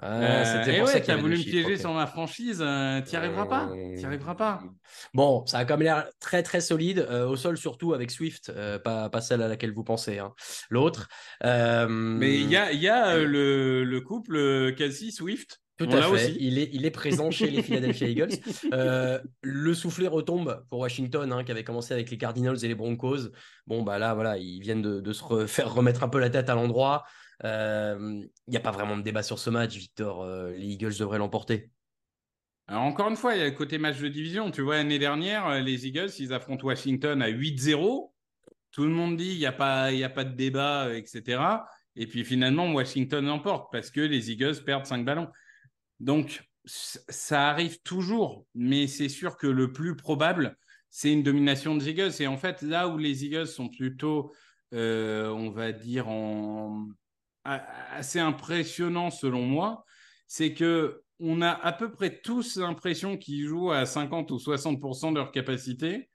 Ah, Euh, c'était et ouais, t'as avait voulu me piéger sur ma franchise, euh, t'y arriveras pas. Euh, T'y arriveras pas. Bon, ça a quand même l'air très très solide, euh, au sol surtout avec Swift, euh, pas, pas celle à laquelle vous pensez, hein. l'autre. Euh, Mais il y a, y a euh, le, le couple euh, Kelsey Swift. Tout On à fait. aussi. Il est, il est présent chez les Philadelphia Eagles. Euh, le soufflet retombe pour Washington, hein, qui avait commencé avec les Cardinals et les Broncos. Bon, bah là, voilà, ils viennent de, de se re- faire remettre un peu la tête à l'endroit. Euh, Il n'y a pas vraiment de débat sur ce match, Victor. Euh, les Eagles devraient l'emporter. Alors, encore une fois, il y a le côté match de division. Tu vois, l'année dernière, euh, les Eagles, ils affrontent Washington à 8-0. Tout le monde dit il n'y a, pas- il y a pas de débat, euh, etc. Et puis finalement, Washington l'emporte parce que les Eagles perdent 5 ballons. Donc, ça arrive toujours, mais c'est sûr que le plus probable, c'est une domination des Eagles. Et en fait, là où les Eagles sont plutôt, euh, on va dire, en... assez impressionnants selon moi, c'est que on a à peu près tous l'impression qu'ils jouent à 50 ou 60% de leur capacité.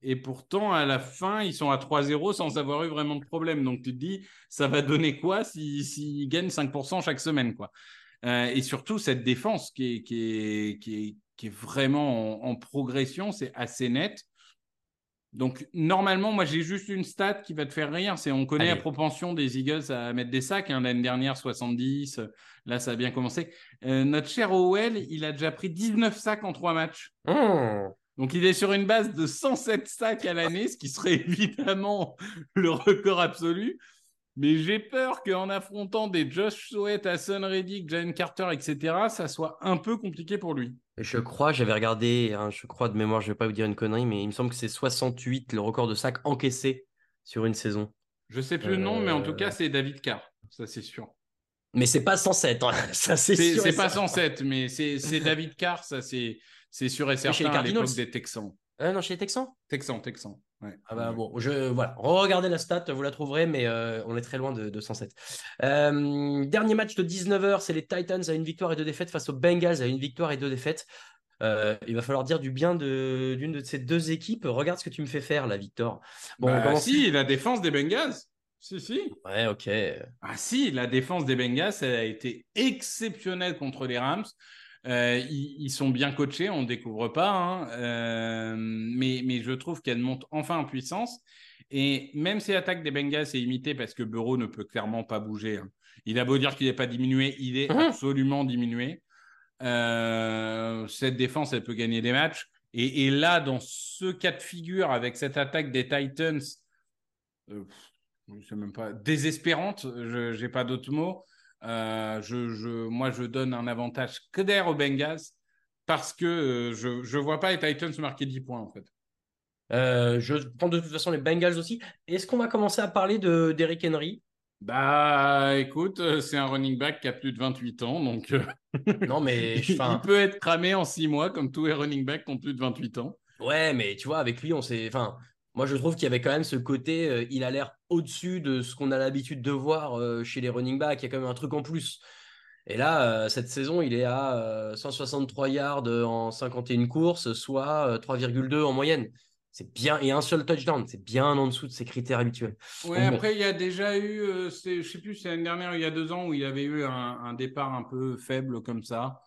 Et pourtant, à la fin, ils sont à 3-0 sans avoir eu vraiment de problème. Donc, tu te dis, ça va donner quoi s'ils si, gagnent 5% chaque semaine, quoi? Euh, et surtout, cette défense qui est, qui est, qui est, qui est vraiment en, en progression, c'est assez net. Donc, normalement, moi, j'ai juste une stat qui va te faire rire. C'est on connaît Allez. la propension des Eagles à mettre des sacs. hein. L'année dernière, 70. Là, ça a bien commencé. Euh, notre cher Howell, il a déjà pris 19 sacs en trois matchs. Mmh. Donc, il est sur une base de 107 sacs à l'année, ce qui serait évidemment le record absolu. Mais j'ai peur qu'en affrontant des Josh Sweat, Hassan Reddick, Jalen Carter, etc., ça soit un peu compliqué pour lui. Je crois, j'avais regardé, hein, je crois de mémoire, je vais pas vous dire une connerie, mais il me semble que c'est 68 le record de sacs encaissés sur une saison. Je sais plus le nom, mais en tout Euh, cas, c'est David Carr. Ça, c'est sûr. Mais c'est pas 107, hein, ça c'est sûr. c'est pas certain. 107, mais c'est David Carr. Ça, c'est sûr et chez les certain à l'époque des Texans. Euh, non, chez les Texans? Texans, Texans. Ouais. Ah bah bon, je, voilà, regardez la stat, vous la trouverez, mais euh, on est très loin de, de 107. Euh, dernier match de 19h, c'est les Titans à une victoire et deux défaites face aux Bengals à une victoire et deux défaites. Euh, il va falloir dire du bien d'une de, ces deux équipes. Regarde ce que tu me fais faire là, Victor. Bon, Bah, si, la défense des Bengals. Si, si. Ouais, ok. Ah si, la défense des Bengals, elle a été exceptionnelle contre les Rams. Euh, ils, ils sont bien coachés, on ne découvre pas, hein. Euh, mais, mais je trouve qu'elle monte enfin en puissance. Et même si l'attaque des Bengals est imitée parce que Bureau ne peut clairement pas bouger, hein. il a beau dire qu'il n'est pas diminué, il est Mhm. absolument diminué. Euh, cette défense, elle peut gagner des matchs. Et, et là, dans ce cas de figure, avec cette attaque des Titans, je sais même pas, désespérante, je n'ai pas d'autres mots. Euh, je, je, moi, je donne un avantage clair aux Bengals parce que euh, je ne vois pas les Titans marquer 10 points, en fait. Euh, je prends de toute façon les Bengals aussi. Est-ce qu'on va commencer à parler de d'Eric Henry? Bah, écoute, c'est un running back qui a plus de 28 ans, donc euh, Non, mais il peut être cramé en 6 mois, comme tous les running backs qui ont plus de 28 ans. ouais, mais tu vois, avec lui, on s'est. Enfin, moi, je trouve qu'il y avait quand même ce côté. euh, il a l'air au-dessus de ce qu'on a l'habitude de voir euh, chez les running backs. Il y a quand même un truc en plus. Et là, euh, cette saison, il est à euh, 163 yards en 51 courses, soit euh, 3,2 en moyenne. C'est bien, et un seul touchdown, c'est bien en dessous de ses critères habituels. Bon. après, il y a déjà eu, je sais plus, c'est l'année dernière, il y a deux ans, où il avait eu un, un départ un peu faible comme ça.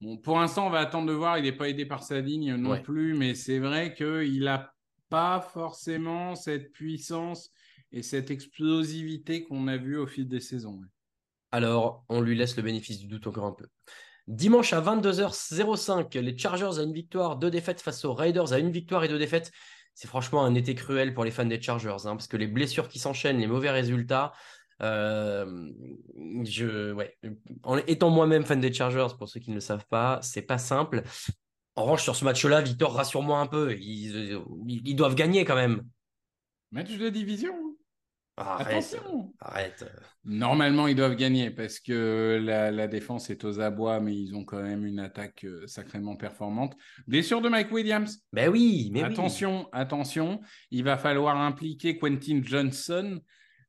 Bon, pour l'instant, on va attendre de voir. Il n'est pas aidé par sa ligne non Ouais. plus, mais c'est vrai qu'il n'a pas forcément cette puissance et cette explosivité qu'on a vu au fil des saisons. Alors, on lui laisse le bénéfice du doute encore un peu. Dimanche à 22h05, les Chargers à une victoire, deux défaites face aux Raiders à une victoire et deux défaites. C'est franchement un été cruel pour les fans des Chargers, hein, parce que les blessures qui s'enchaînent, les mauvais résultats. euh, je, ouais. En étant moi-même fan des Chargers, pour ceux qui ne le savent pas, c'est pas simple. En revanche, sur ce match-là, Victor, rassure-moi un peu. Ils, doivent gagner quand même. Match de division. hein. Arrête, Attention. arrête. Normalement, ils doivent gagner parce que la, la défense est aux abois, mais ils ont quand même une attaque euh, sacrément performante. Blessure de Mike Williams. Ben oui, mais oui. attention, attention, il va falloir impliquer Quentin Johnson,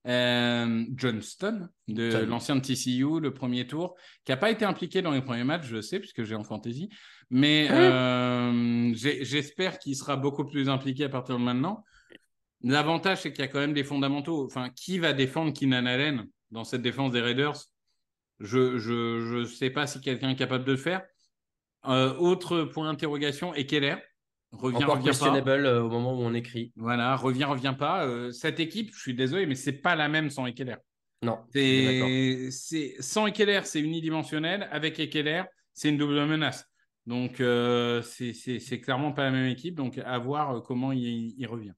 euh, Johnston, de l'ancien de TCU, le premier tour, qui n'a pas été impliqué dans les premiers matchs, je sais, puisque j'ai en fantasy, mais euh, j'ai- j'espère qu'il sera beaucoup plus impliqué à partir de maintenant. L'avantage, c'est qu'il y a quand même des fondamentaux. Enfin, qui va défendre Keenan Allen dans cette défense des Raiders? Je ne je, je sais pas si quelqu'un est capable de le faire. Euh, autre point d'interrogation, et Keller Revient, Encore revient pas. questionable euh, au moment où on écrit. Voilà, revient, revient pas. Euh, cette équipe, je suis désolé, mais c'est pas la même sans Ekeler. Non. C'est, c'est, sans Ekeler, c'est unidimensionnel. Avec Ekeler, c'est une double menace. Donc, euh, c'est, c'est, c'est clairement pas la même équipe. Donc, à voir euh, comment il, il revient.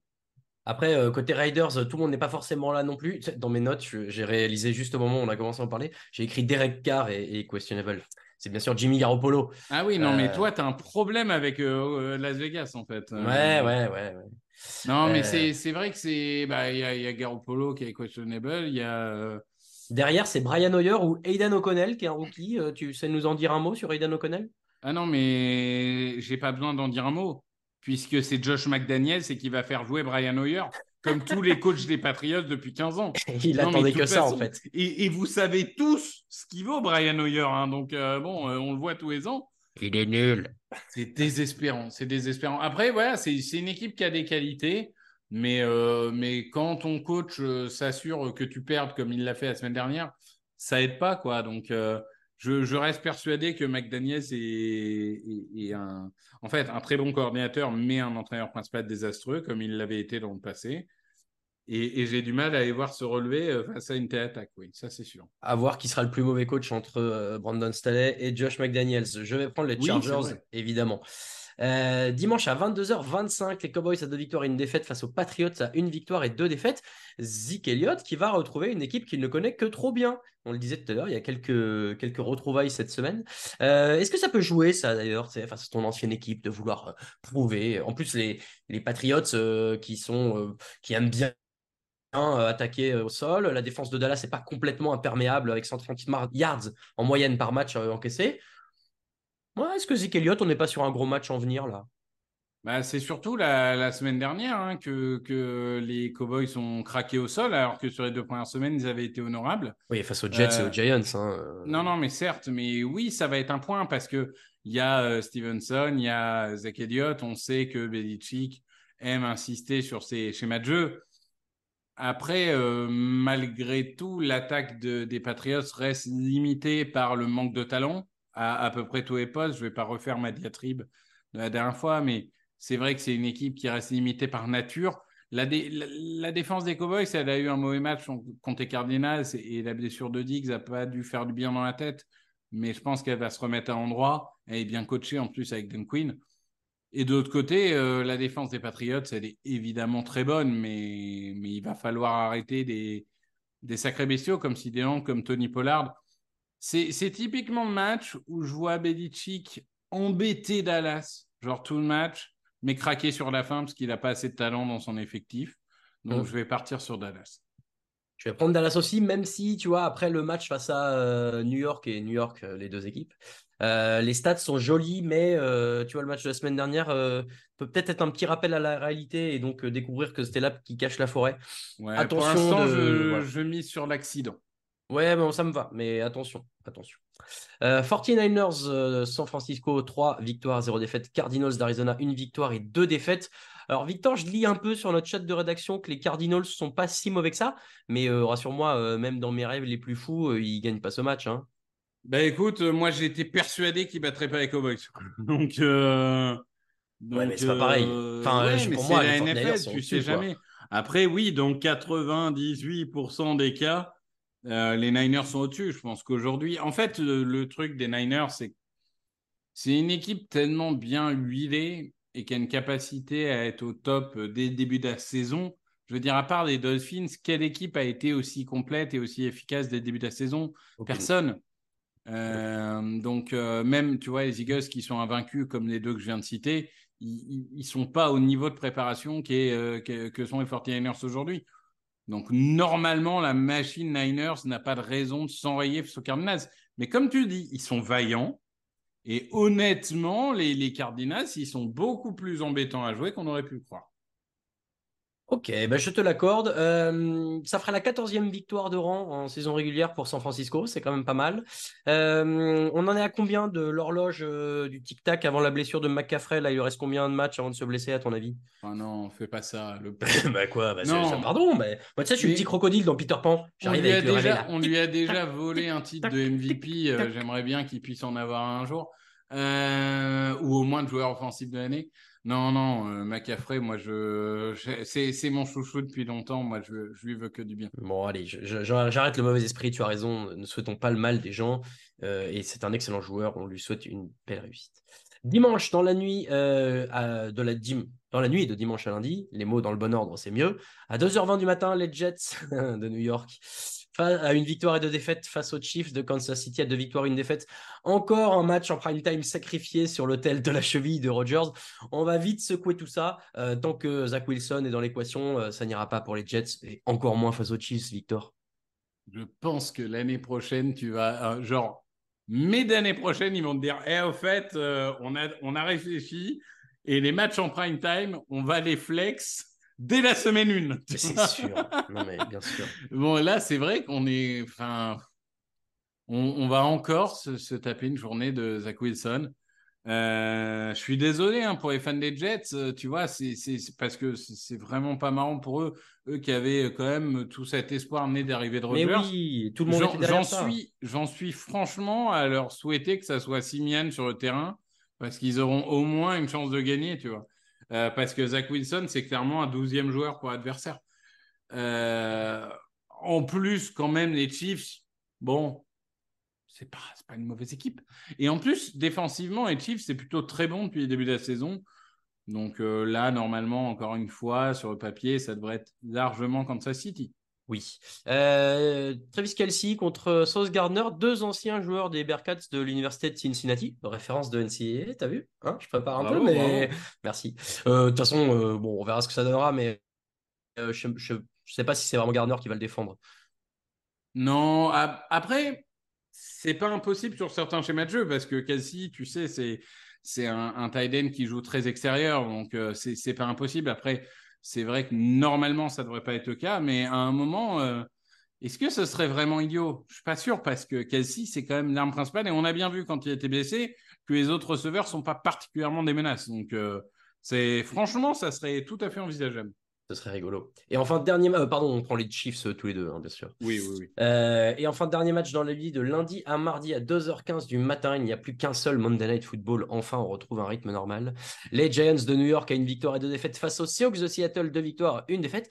Après, euh, côté Riders, tout le monde n'est pas forcément là non plus. Dans mes notes, je- j'ai réalisé juste au moment où on a commencé à en parler, j'ai écrit Derek Carr et, et questionable. C'est bien sûr Jimmy Garoppolo. Ah oui, non, mais Euh, toi, tu as un problème avec euh, euh, Las Vegas, en fait. Ouais, ouais, ouais. ouais. Non, mais c'est, c'est vrai que c'est. bah, Il y, y a Garoppolo qui est questionable. Il y a. Derrière, c'est Brian Hoyer ou Aidan O'Connell, qui est un rookie. Tu sais nous en dire un mot sur Aidan O'Connell? Ah non, mais j'ai pas besoin d'en dire un mot, puisque c'est Josh McDaniels et qui va faire jouer Brian Hoyer, comme tous les coachs des Patriots depuis 15 ans. Il Non, attendait que ça, en fait. Et, et vous savez tous ce qu'il vaut, Brian Hoyer. hein, donc, euh, bon, euh, on le voit tous les ans. Il est nul. C'est désespérant. C'est désespérant. Après, voilà, c'est une équipe qui a des qualités. Mais, euh, mais quand ton coach euh, s'assure que tu perdes comme il l'a fait la semaine dernière, ça aide pas, quoi. Donc, euh, je, je reste persuadé que McDaniels est, est- est un, en fait, un très bon coordinateur, mais un entraîneur principal désastreux, comme il l'avait été dans le passé. Et, et j'ai du mal à les voir se relever euh, face à une telle attaque, oui, ça c'est sûr. À voir qui sera le plus mauvais coach entre euh, Brandon Staley et Josh McDaniels. Je vais prendre les Chargers, évidemment. Euh, dimanche à 22h25, les Cowboys à deux victoires et une défaite face aux Patriots à une victoire et deux défaites. Zeke Elliott qui va retrouver une équipe qu'il ne connaît que trop bien. On le disait tout à l'heure, il y a quelques, quelques retrouvailles cette semaine. Euh, Est-ce que ça peut jouer, ça d'ailleurs, face à ton ancienne équipe, de vouloir euh, prouver? En plus, les, les Patriots qui, sont, qui aiment bien euh, attaquer euh, au sol. La défense de Dallas n'est pas complètement imperméable avec 130 mar- yards en moyenne par match euh, encaissé. Ouais, Est-ce que Zeke Elliott, on n'est pas sur un gros match en venir là? Bah, c'est surtout la, la semaine dernière hein, que, que les Cowboys ont craqué au sol, alors que sur les deux premières semaines, ils avaient été honorables. Oui, face aux Jets Euh, et aux Giants. hein, euh. Non, non, mais certes, mais oui, ça va être un point parce que il y a euh, Stevenson, il y a Zach Elliott, on sait que Belichick aime insister sur ses schémas de jeu. Après, euh, malgré tout, l'attaque de- des Patriots reste limitée par le manque de talent à peu près tous les postes. Je ne vais pas refaire ma diatribe de la dernière fois, mais c'est vrai que c'est une équipe qui reste limitée par nature. La, dé- la, la défense des Cowboys, elle a eu un mauvais match contre les Cardinals et la blessure de Diggs n'a pas dû faire du bien dans la tête, mais je pense qu'elle va se remettre à l'endroit. Elle est bien coachée en plus avec Dan. Et de l'autre côté, euh, la défense des Patriots, elle est évidemment très bonne, mais, mais il va falloir arrêter des, des sacrés bestiaux comme Sidéon, comme Tony Pollard. C'est c'est typiquement le match où je vois Belichick embêter Dallas, genre tout le match, mais craquer sur la fin parce qu'il n'a pas assez de talent dans son effectif. Donc, Mm. je vais partir sur Dallas. Je vais prendre Dallas aussi, même si, tu vois, après le match face à euh, New York et New York, euh, les deux équipes, euh, les stats sont jolis, mais tu vois, le match de la semaine dernière peut peut-être être un petit rappel à la réalité et donc découvrir que c'était là qui cache la forêt. Ouais, Attention pour l'instant, de- je, voilà. je mise sur l'accident. Ouais, bon, ça me va, mais attention, attention. Euh, 49ers, euh, San Francisco, 3 victoires, 0 défaite. Cardinals d'Arizona, 1 victoire et 2 défaites. Alors, Victor, je lis un peu sur notre chat de rédaction que les Cardinals sont pas si mauvais que ça, mais euh, rassure-moi, euh, même dans mes rêves les plus fous, euh, ils gagnent pas ce match. Hein. Bah écoute, euh, moi j'étais persuadé qu'il battrait pas les Cowboys. Donc, donc, mais c'est pas pareil. Enfin, ouais, pour moi, la les 49ers NFL, tu sais quoi. jamais. Après, oui, dans 98% des cas, euh, les Niners sont au-dessus. Je pense qu'aujourd'hui, en fait, le, le truc des Niners, c'est c'est une équipe tellement bien huilée et qui a une capacité à être au top euh, dès le début de la saison. Je veux dire, à part les Dolphins, quelle équipe a été aussi complète et aussi efficace dès le début de la saison? Personne. Euh, donc, euh, même, tu vois, les Eagles qui sont invaincus, comme les deux que je viens de citer, ils ne sont pas au niveau de préparation est, euh, que, que sont les 49ers aujourd'hui. Donc, normalement, la machine Niners n'a pas de raison de s'enrayer aux Cardinals. Mais comme tu dis, ils sont vaillants. Et honnêtement, les, les Cardinals, ils sont beaucoup plus embêtants à jouer qu'on aurait pu le croire. Ok, ben je te l'accorde. Euh, ça fera la 14e victoire de rang en saison régulière pour San Francisco, c'est quand même pas mal. Euh, on en est à combien de l'horloge euh, du tic-tac avant la blessure de McCaffrey? Là, il lui reste combien de matchs avant de se blesser, à ton avis? Ah non, fais pas ça. Le... Bah quoi bah Non. Pardon, mais moi, tu sais, je suis Mais- petit crocodile dans Peter Pan. On lui, a avec déjà, on lui a déjà volé un titre de MVP. J'aimerais bien qu'il puisse en avoir un jour. Ou au moins de joueur offensif de l'année. Non, non, euh, moi, je, c'est mon chouchou depuis longtemps. Moi, je, je lui veux que du bien. Bon, allez, j'arrête le mauvais esprit, tu as raison. Ne souhaitons pas le mal des gens. euh, et c'est un excellent joueur, on lui souhaite une belle réussite. Dimanche, dans la nuit, euh, dans la nuit de dimanche à lundi, les mots dans le bon ordre, c'est mieux. À 2h20 du matin, les Jets de New York, à une victoire et deux défaites face aux Chiefs de Kansas City, à deux victoires et une défaite. Encore un match en prime time sacrifié sur l'autel de la cheville de Rodgers. On va vite secouer tout ça. Euh, tant que Zach Wilson est dans l'équation, euh, ça n'ira pas pour les Jets et encore moins face aux Chiefs, Victor. Je pense que l'année prochaine, tu vas, euh, genre, mai d'année prochaine, ils vont te dire, eh, au fait, on, a, on a réfléchi et les matchs en prime time, on va les flex dès la semaine 1. Mais C'est sûr. Non, mais bien sûr. Bon, là, c'est vrai qu'on est. Enfin, on, on va encore se, se taper une journée de Zach Wilson. Euh, je suis désolé hein, pour les fans des Jets, euh, tu vois, c'est parce que c'est vraiment pas marrant pour eux, eux qui avaient quand même tout cet espoir né d'arrivée de Mais Rodgers. oui, tout le monde J'en- suis, j'en suis franchement à leur souhaiter que ça soit Simian sur le terrain parce qu'ils auront au moins une chance de gagner, tu vois. Euh, parce que Zach Wilson, c'est clairement un 12e joueur pour adversaire. Euh, en plus, quand même, les Chiefs, bon, c'est pas, pas une mauvaise équipe. Et en plus, défensivement, les Chiefs, c'est plutôt très bon depuis le début de la saison. Donc euh, là, normalement, encore une fois, sur le papier, ça devrait être largement Kansas City. Oui. Euh, Travis Kelsey contre Sauce Gardner, deux anciens joueurs des Bearcats de l'université de Cincinnati, référence de NCAA, t'as vu? Hein Je prépare un Bravo, peu, mais bravo. merci. Euh, De toute façon, euh, bon, on verra ce que ça donnera, mais je, je sais pas si c'est vraiment Gardner qui va le défendre. Non, ap- après, c'est pas impossible sur certains schémas de jeu parce que Kelsey, tu sais, c'est c'est un, un tight end qui joue très extérieur, donc euh, c'est pas impossible. Après, c'est vrai que normalement, ça devrait pas être le cas, mais à un moment, euh, est-ce que ce serait vraiment idiot? Je suis pas sûr parce que Kelsey, c'est quand même l'arme principale et on a bien vu quand il était blessé que les autres receveurs sont pas particulièrement des menaces. Donc, euh, c'est franchement, ça serait tout à fait envisageable. Ce serait rigolo. Et enfin, dernier match, pardon, on prend les Chiefs euh, tous les deux, hein, bien sûr. Oui, oui, oui. Euh, et enfin, dernier match dans la vie de lundi à mardi à 2h15 du matin. Il n'y a plus qu'un seul Monday Night Football. Enfin, on retrouve un rythme normal. Les Giants de New York à une victoire et deux défaites face aux Seahawks de Seattle, deux victoires, une défaite.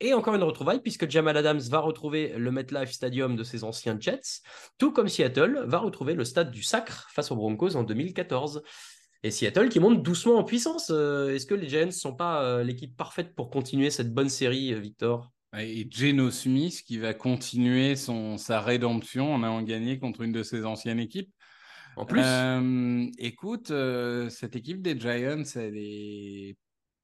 Et encore une retrouvaille, puisque Jamal Adams va retrouver le MetLife Stadium de ses anciens Jets, tout comme Seattle va retrouver le stade du Sacre face aux Broncos en 2014. Et Seattle qui monte doucement en puissance. Euh, Est-ce que les Giants ne sont pas euh, l'équipe parfaite pour continuer cette bonne série, euh, Victor? Et Geno Smith qui va continuer son, sa rédemption en ayant gagné contre une de ses anciennes équipes. En plus Euh, écoute, euh, cette équipe des Giants, elle est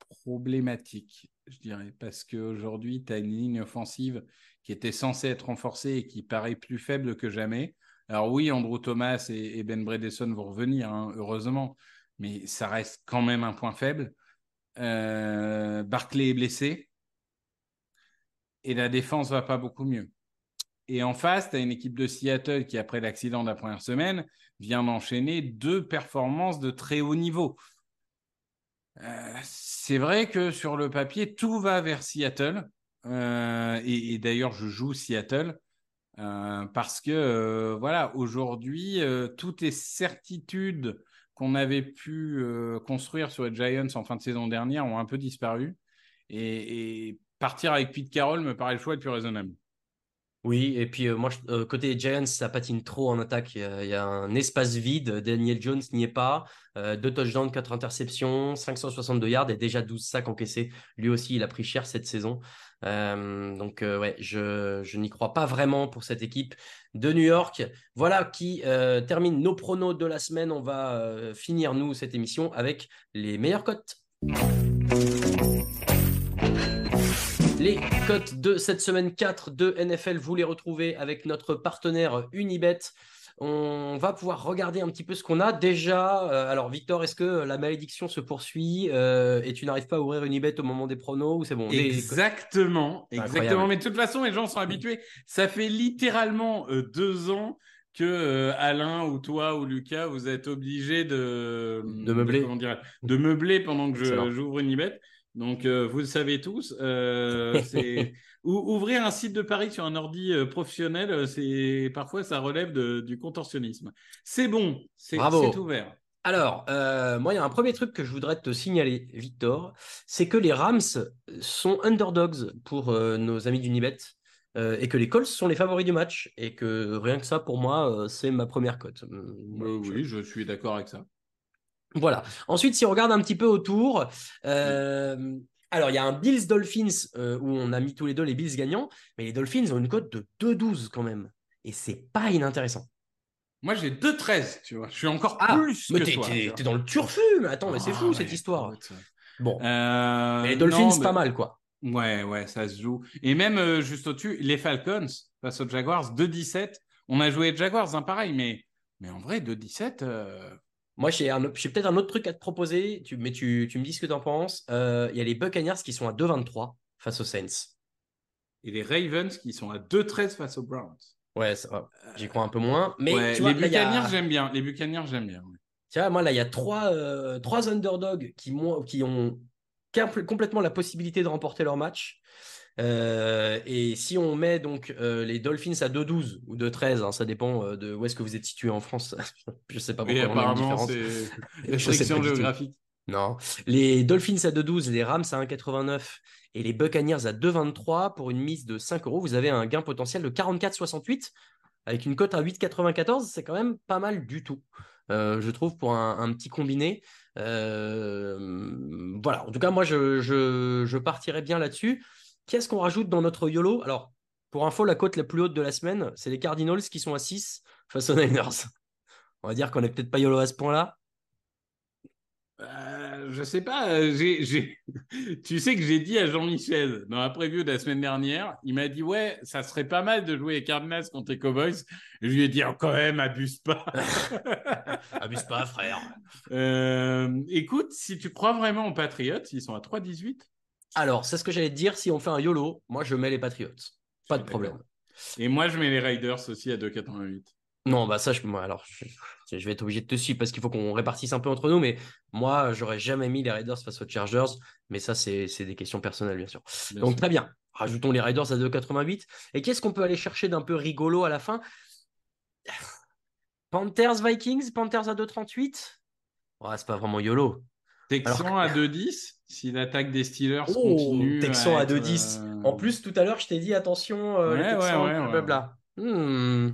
problématique, je dirais, parce qu'aujourd'hui, tu as une ligne offensive qui était censée être renforcée et qui paraît plus faible que jamais. Alors oui, Andrew Thomas et, et Ben Bredesen vont revenir, hein, heureusement, mais ça reste quand même un point faible. Euh, Barclay est blessé et la défense va pas beaucoup mieux. Et en face, tu as une équipe de Seattle qui, après l'accident de la première semaine, vient d'enchaîner deux performances de très haut niveau. Euh, c'est vrai que sur le papier, tout va vers Seattle. Euh, et, d'ailleurs, je joue Seattle parce que, voilà, aujourd'hui, toutes les certitudes qu'on avait pu euh, construire sur les Giants en fin de saison dernière ont un peu disparu. Et, et partir avec Pete Carroll me paraît le choix le plus raisonnable. Oui, et puis euh, moi, euh, côté Giants, ça patine trop en attaque. Il y a, un espace vide. Daniel Jones n'y est pas. Euh, deux touchdowns, quatre interceptions, 562 yards et déjà 12 sacs encaissés. Lui aussi, il a pris cher cette saison. Donc, ouais, je, je n'y crois pas vraiment pour cette équipe de New York. Voilà qui termine nos pronos de la semaine. On va finir, nous, cette émission avec les meilleures cotes. Les cotes de cette semaine 4 de NFL, vous les retrouvez avec notre partenaire Unibet. On va pouvoir regarder un petit peu ce qu'on a déjà. Euh, alors, Victor, est-ce que la malédiction se poursuit euh, et tu n'arrives pas à ouvrir Unibet au moment des pronos ou c'est bon Exactement, exactement. Mais de toute façon, les gens sont habitués. Ça fait littéralement euh, deux ans que euh, Alain ou toi ou Lucas, vous êtes obligés de, De meubler. de meubler pendant que j'ouvre Unibet. Donc, euh, vous le savez tous, euh, ouvrir un site de paris sur un ordi euh, professionnel, c'est parfois ça relève de- du contorsionnisme. C'est bon, c'est ouvert. Alors, euh, moi, il y a un premier truc que je voudrais te signaler, Victor, c'est que les Rams sont underdogs pour nos amis d'Unibet euh, et que les Colts sont les favoris du match et que rien que ça, pour moi, c'est ma première cote. Euh, oui, je suis d'accord avec ça. Voilà. Ensuite, si on regarde un petit peu autour, euh, alors il y a un Bills Dolphins euh, où on a mis tous les deux les Bills gagnants, mais les Dolphins ont une cote de 2-12 quand même. Et c'est pas inintéressant. Moi, j'ai 2-13, tu vois. Je suis encore Ah, plus mais que t'es, toi. t'es- dans le turfu, mais attends, mais c'est Ah, fou ouais, cette histoire. écoute. Bon, Euh, mais les Dolphins, non, mais- pas mal quoi. Ouais, ouais, ça se joue. Et même euh, juste au-dessus, les Falcons face aux Jaguars, 2-17. On a joué les Jaguars, hein, pareil, mais, mais en vrai, 2-17. Euh, Moi, j'ai, peut-être un autre truc à te proposer, tu, mais tu, tu me dis ce que tu en penses. Euh, Il y a les Buccaneers qui sont à 2-23 face aux Saints. Et les Ravens qui sont à 2-13 face aux Browns. Ouais, va. j'y crois un peu moins. Mais Ouais, tu vois, les a- Buccaneers, j'aime bien. Les Buccaneers, j'aime bien. ouais. Tu vois, moi, là, il y a trois, euh, trois underdogs qui, ont compl- complètement la possibilité de remporter leur match. Euh, et si on met donc euh, les Dolphins à 2-12 ou 2-13, hein, ça dépend euh, de où est-ce que vous êtes situé en France. Je sais pas Oui, pourquoi une apparemment, c'est du tout. géographique. Non. Les Dolphins à 2,12, les Rams à 1,89 et les Buccaneers à 2,23 pour une mise de 5 euros. Vous avez un gain potentiel de 44,68 avec une cote à 8,94. C'est quand même pas mal du tout, euh, je trouve, pour un, un petit combiné. Euh, voilà. En tout cas, moi, je, je, je partirais bien là-dessus. Qu'est-ce qu'on rajoute dans notre YOLO? Alors, pour info, la cote la plus haute de la semaine, c'est les Cardinals qui sont à 6 face aux Niners. On va dire qu'on n'est peut-être pas YOLO à ce point-là. Euh, je sais pas, euh, tu sais que j'ai dit à Jean-Michel dans la preview de la semaine dernière, il m'a dit ouais, ça serait pas mal de jouer les Cardinals contre les Cowboys. Je lui ai dit oh, quand même, abuse pas. Abuse pas, frère. Euh, écoute, si tu crois vraiment aux Patriots, ils sont à 3-18. Alors, c'est ce que j'allais te dire. Si on fait un YOLO, moi, je mets les Patriots. Pas de problème. Et moi, je mets les Raiders aussi à 2,88. Non, bah ça, je, moi, alors, je, je vais être obligé de te suivre parce qu'il faut qu'on répartisse un peu entre nous. Mais moi, j'aurais jamais mis les Raiders face aux Chargers. Mais ça, c'est des questions personnelles, bien sûr. Bien Donc, sûr. très bien. Rajoutons les Raiders à 2,88. Et qu'est-ce qu'on peut aller chercher d'un peu rigolo à la fin? Panthers, Vikings, Panthers à 2,38 Ouais, c'est pas vraiment YOLO. Texan Alors à 2,10 si l'attaque des Steelers Oh, continue. Texan à être, 2,10. euh, En plus, tout à l'heure, je t'ai dit attention, euh, les Ouais, ouais, Texans, ouais, ouais. blablabla. Hmm.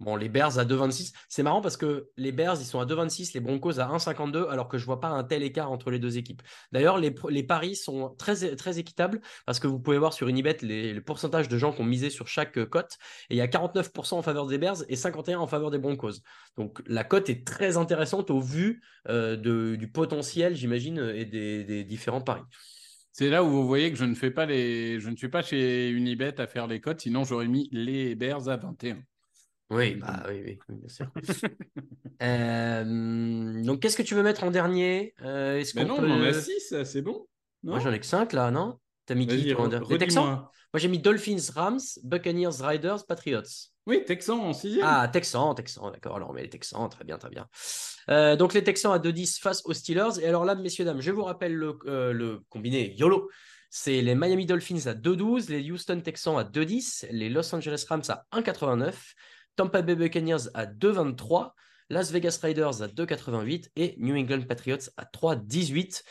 Bon, les Bears à 2,26. C'est marrant parce que les Bears, ils sont à 2,26, les Broncos à 1,52, alors que je vois pas un tel écart entre les deux équipes. D'ailleurs, les, paris sont très, très équitables parce que vous pouvez voir sur Unibet les, pourcentages de gens qui ont misé sur chaque euh, cote. Et il y a 49% en faveur des Bears et 51% en faveur des Broncos. Donc la cote est très intéressante au vu euh, du potentiel, j'imagine, et des, des différents paris. C'est là où vous voyez que je ne fais pas les, je ne suis pas chez Unibet à faire les cotes, sinon j'aurais mis les Bears à 21. Oui, bah, oui, oui, bien sûr. euh, donc, qu'est-ce que tu veux mettre en dernier? Euh, est-ce qu'on Non, peut... on en a 6, c'est bon. Non? Moi, j'en ai que 5 là, non? T'as mis qui en Les Texans? Moi, j'ai mis Dolphins, Rams, Buccaneers, Riders, Patriots. Oui, Texans en 6 Ah, Texans, Texans, d'accord. Alors, on met les Texans, très bien, très bien. Euh, donc, les Texans à 2-10 face aux Steelers. Et alors là, messieurs, dames, je vous rappelle le, euh, le combiné YOLO. C'est les Miami Dolphins à 2-12, les Houston Texans à 2-10, les Los Angeles Rams à 1,89. Tampa Bay Buccaneers à 2,23, Las Vegas Raiders à 2,88 et New England Patriots à 3,18.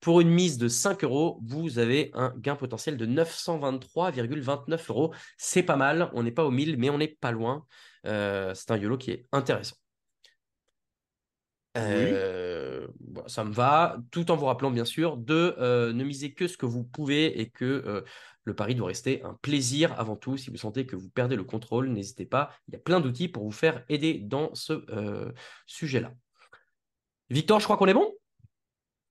Pour une mise de 5 euros, vous avez un gain potentiel de 923,29 euros. C'est pas mal. On n'est pas au 1000, mais on n'est pas loin. Euh, c'est un YOLO qui est intéressant. Euh, ça me va, tout en vous rappelant bien sûr de euh, ne miser que ce que vous pouvez et que le pari doit rester un plaisir avant tout. Si vous sentez que vous perdez le contrôle, n'hésitez pas. Il y a plein d'outils pour vous faire aider dans ce euh, sujet-là. Victor, je crois qu'on est bon?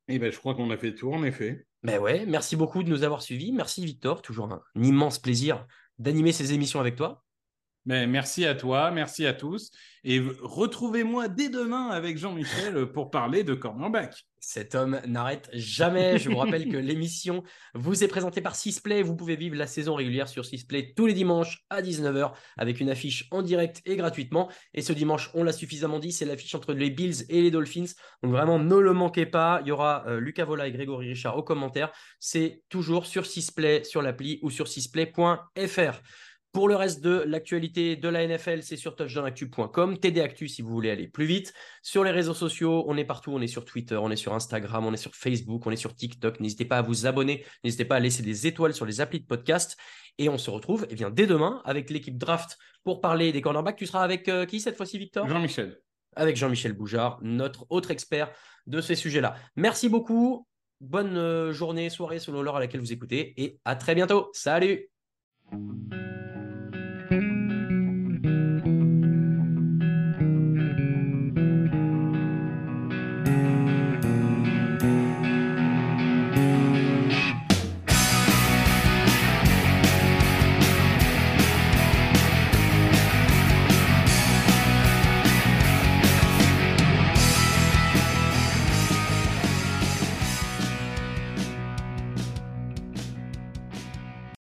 Eh ben, je crois qu'on a fait tout en effet. Ben ouais, merci beaucoup de nous avoir suivis. Merci Victor, toujours un immense plaisir d'animer ces émissions avec toi. Merci à toi, merci à tous. Et retrouvez-moi dès demain avec Jean-Michel pour parler de cornerback. Cet homme n'arrête jamais. Je vous rappelle que l'émission vous est présentée par Sisplay. Vous pouvez vivre la saison régulière sur Sisplay tous les dimanches à 19h avec une affiche en direct et gratuitement. Et ce dimanche, on l'a suffisamment dit, c'est l'affiche entre les Bills et les Dolphins. Donc vraiment, ne le manquez pas. Il y aura euh, Lucas Vola et Grégory Richard aux commentaires. C'est toujours sur Sisplay, sur l'appli ou sur sisplay.fr. Pour le reste de l'actualité de la NFL, c'est sur touchdownactu.com, TD Actu si vous voulez aller plus vite. Sur les réseaux sociaux, on est partout, on est sur Twitter, on est sur Instagram, on est sur Facebook, on est sur TikTok. N'hésitez pas à vous abonner, n'hésitez pas à laisser des étoiles sur les applis de podcast. Et on se retrouve eh bien, dès demain avec l'équipe draft pour parler des cornerbacks. Tu seras avec euh, qui cette fois-ci, Victor? Jean-Michel. Avec Jean-Michel Boujard, notre autre expert de ces sujets-là. Merci beaucoup. Bonne euh, journée, soirée selon l'heure à laquelle vous écoutez et à très bientôt. Salut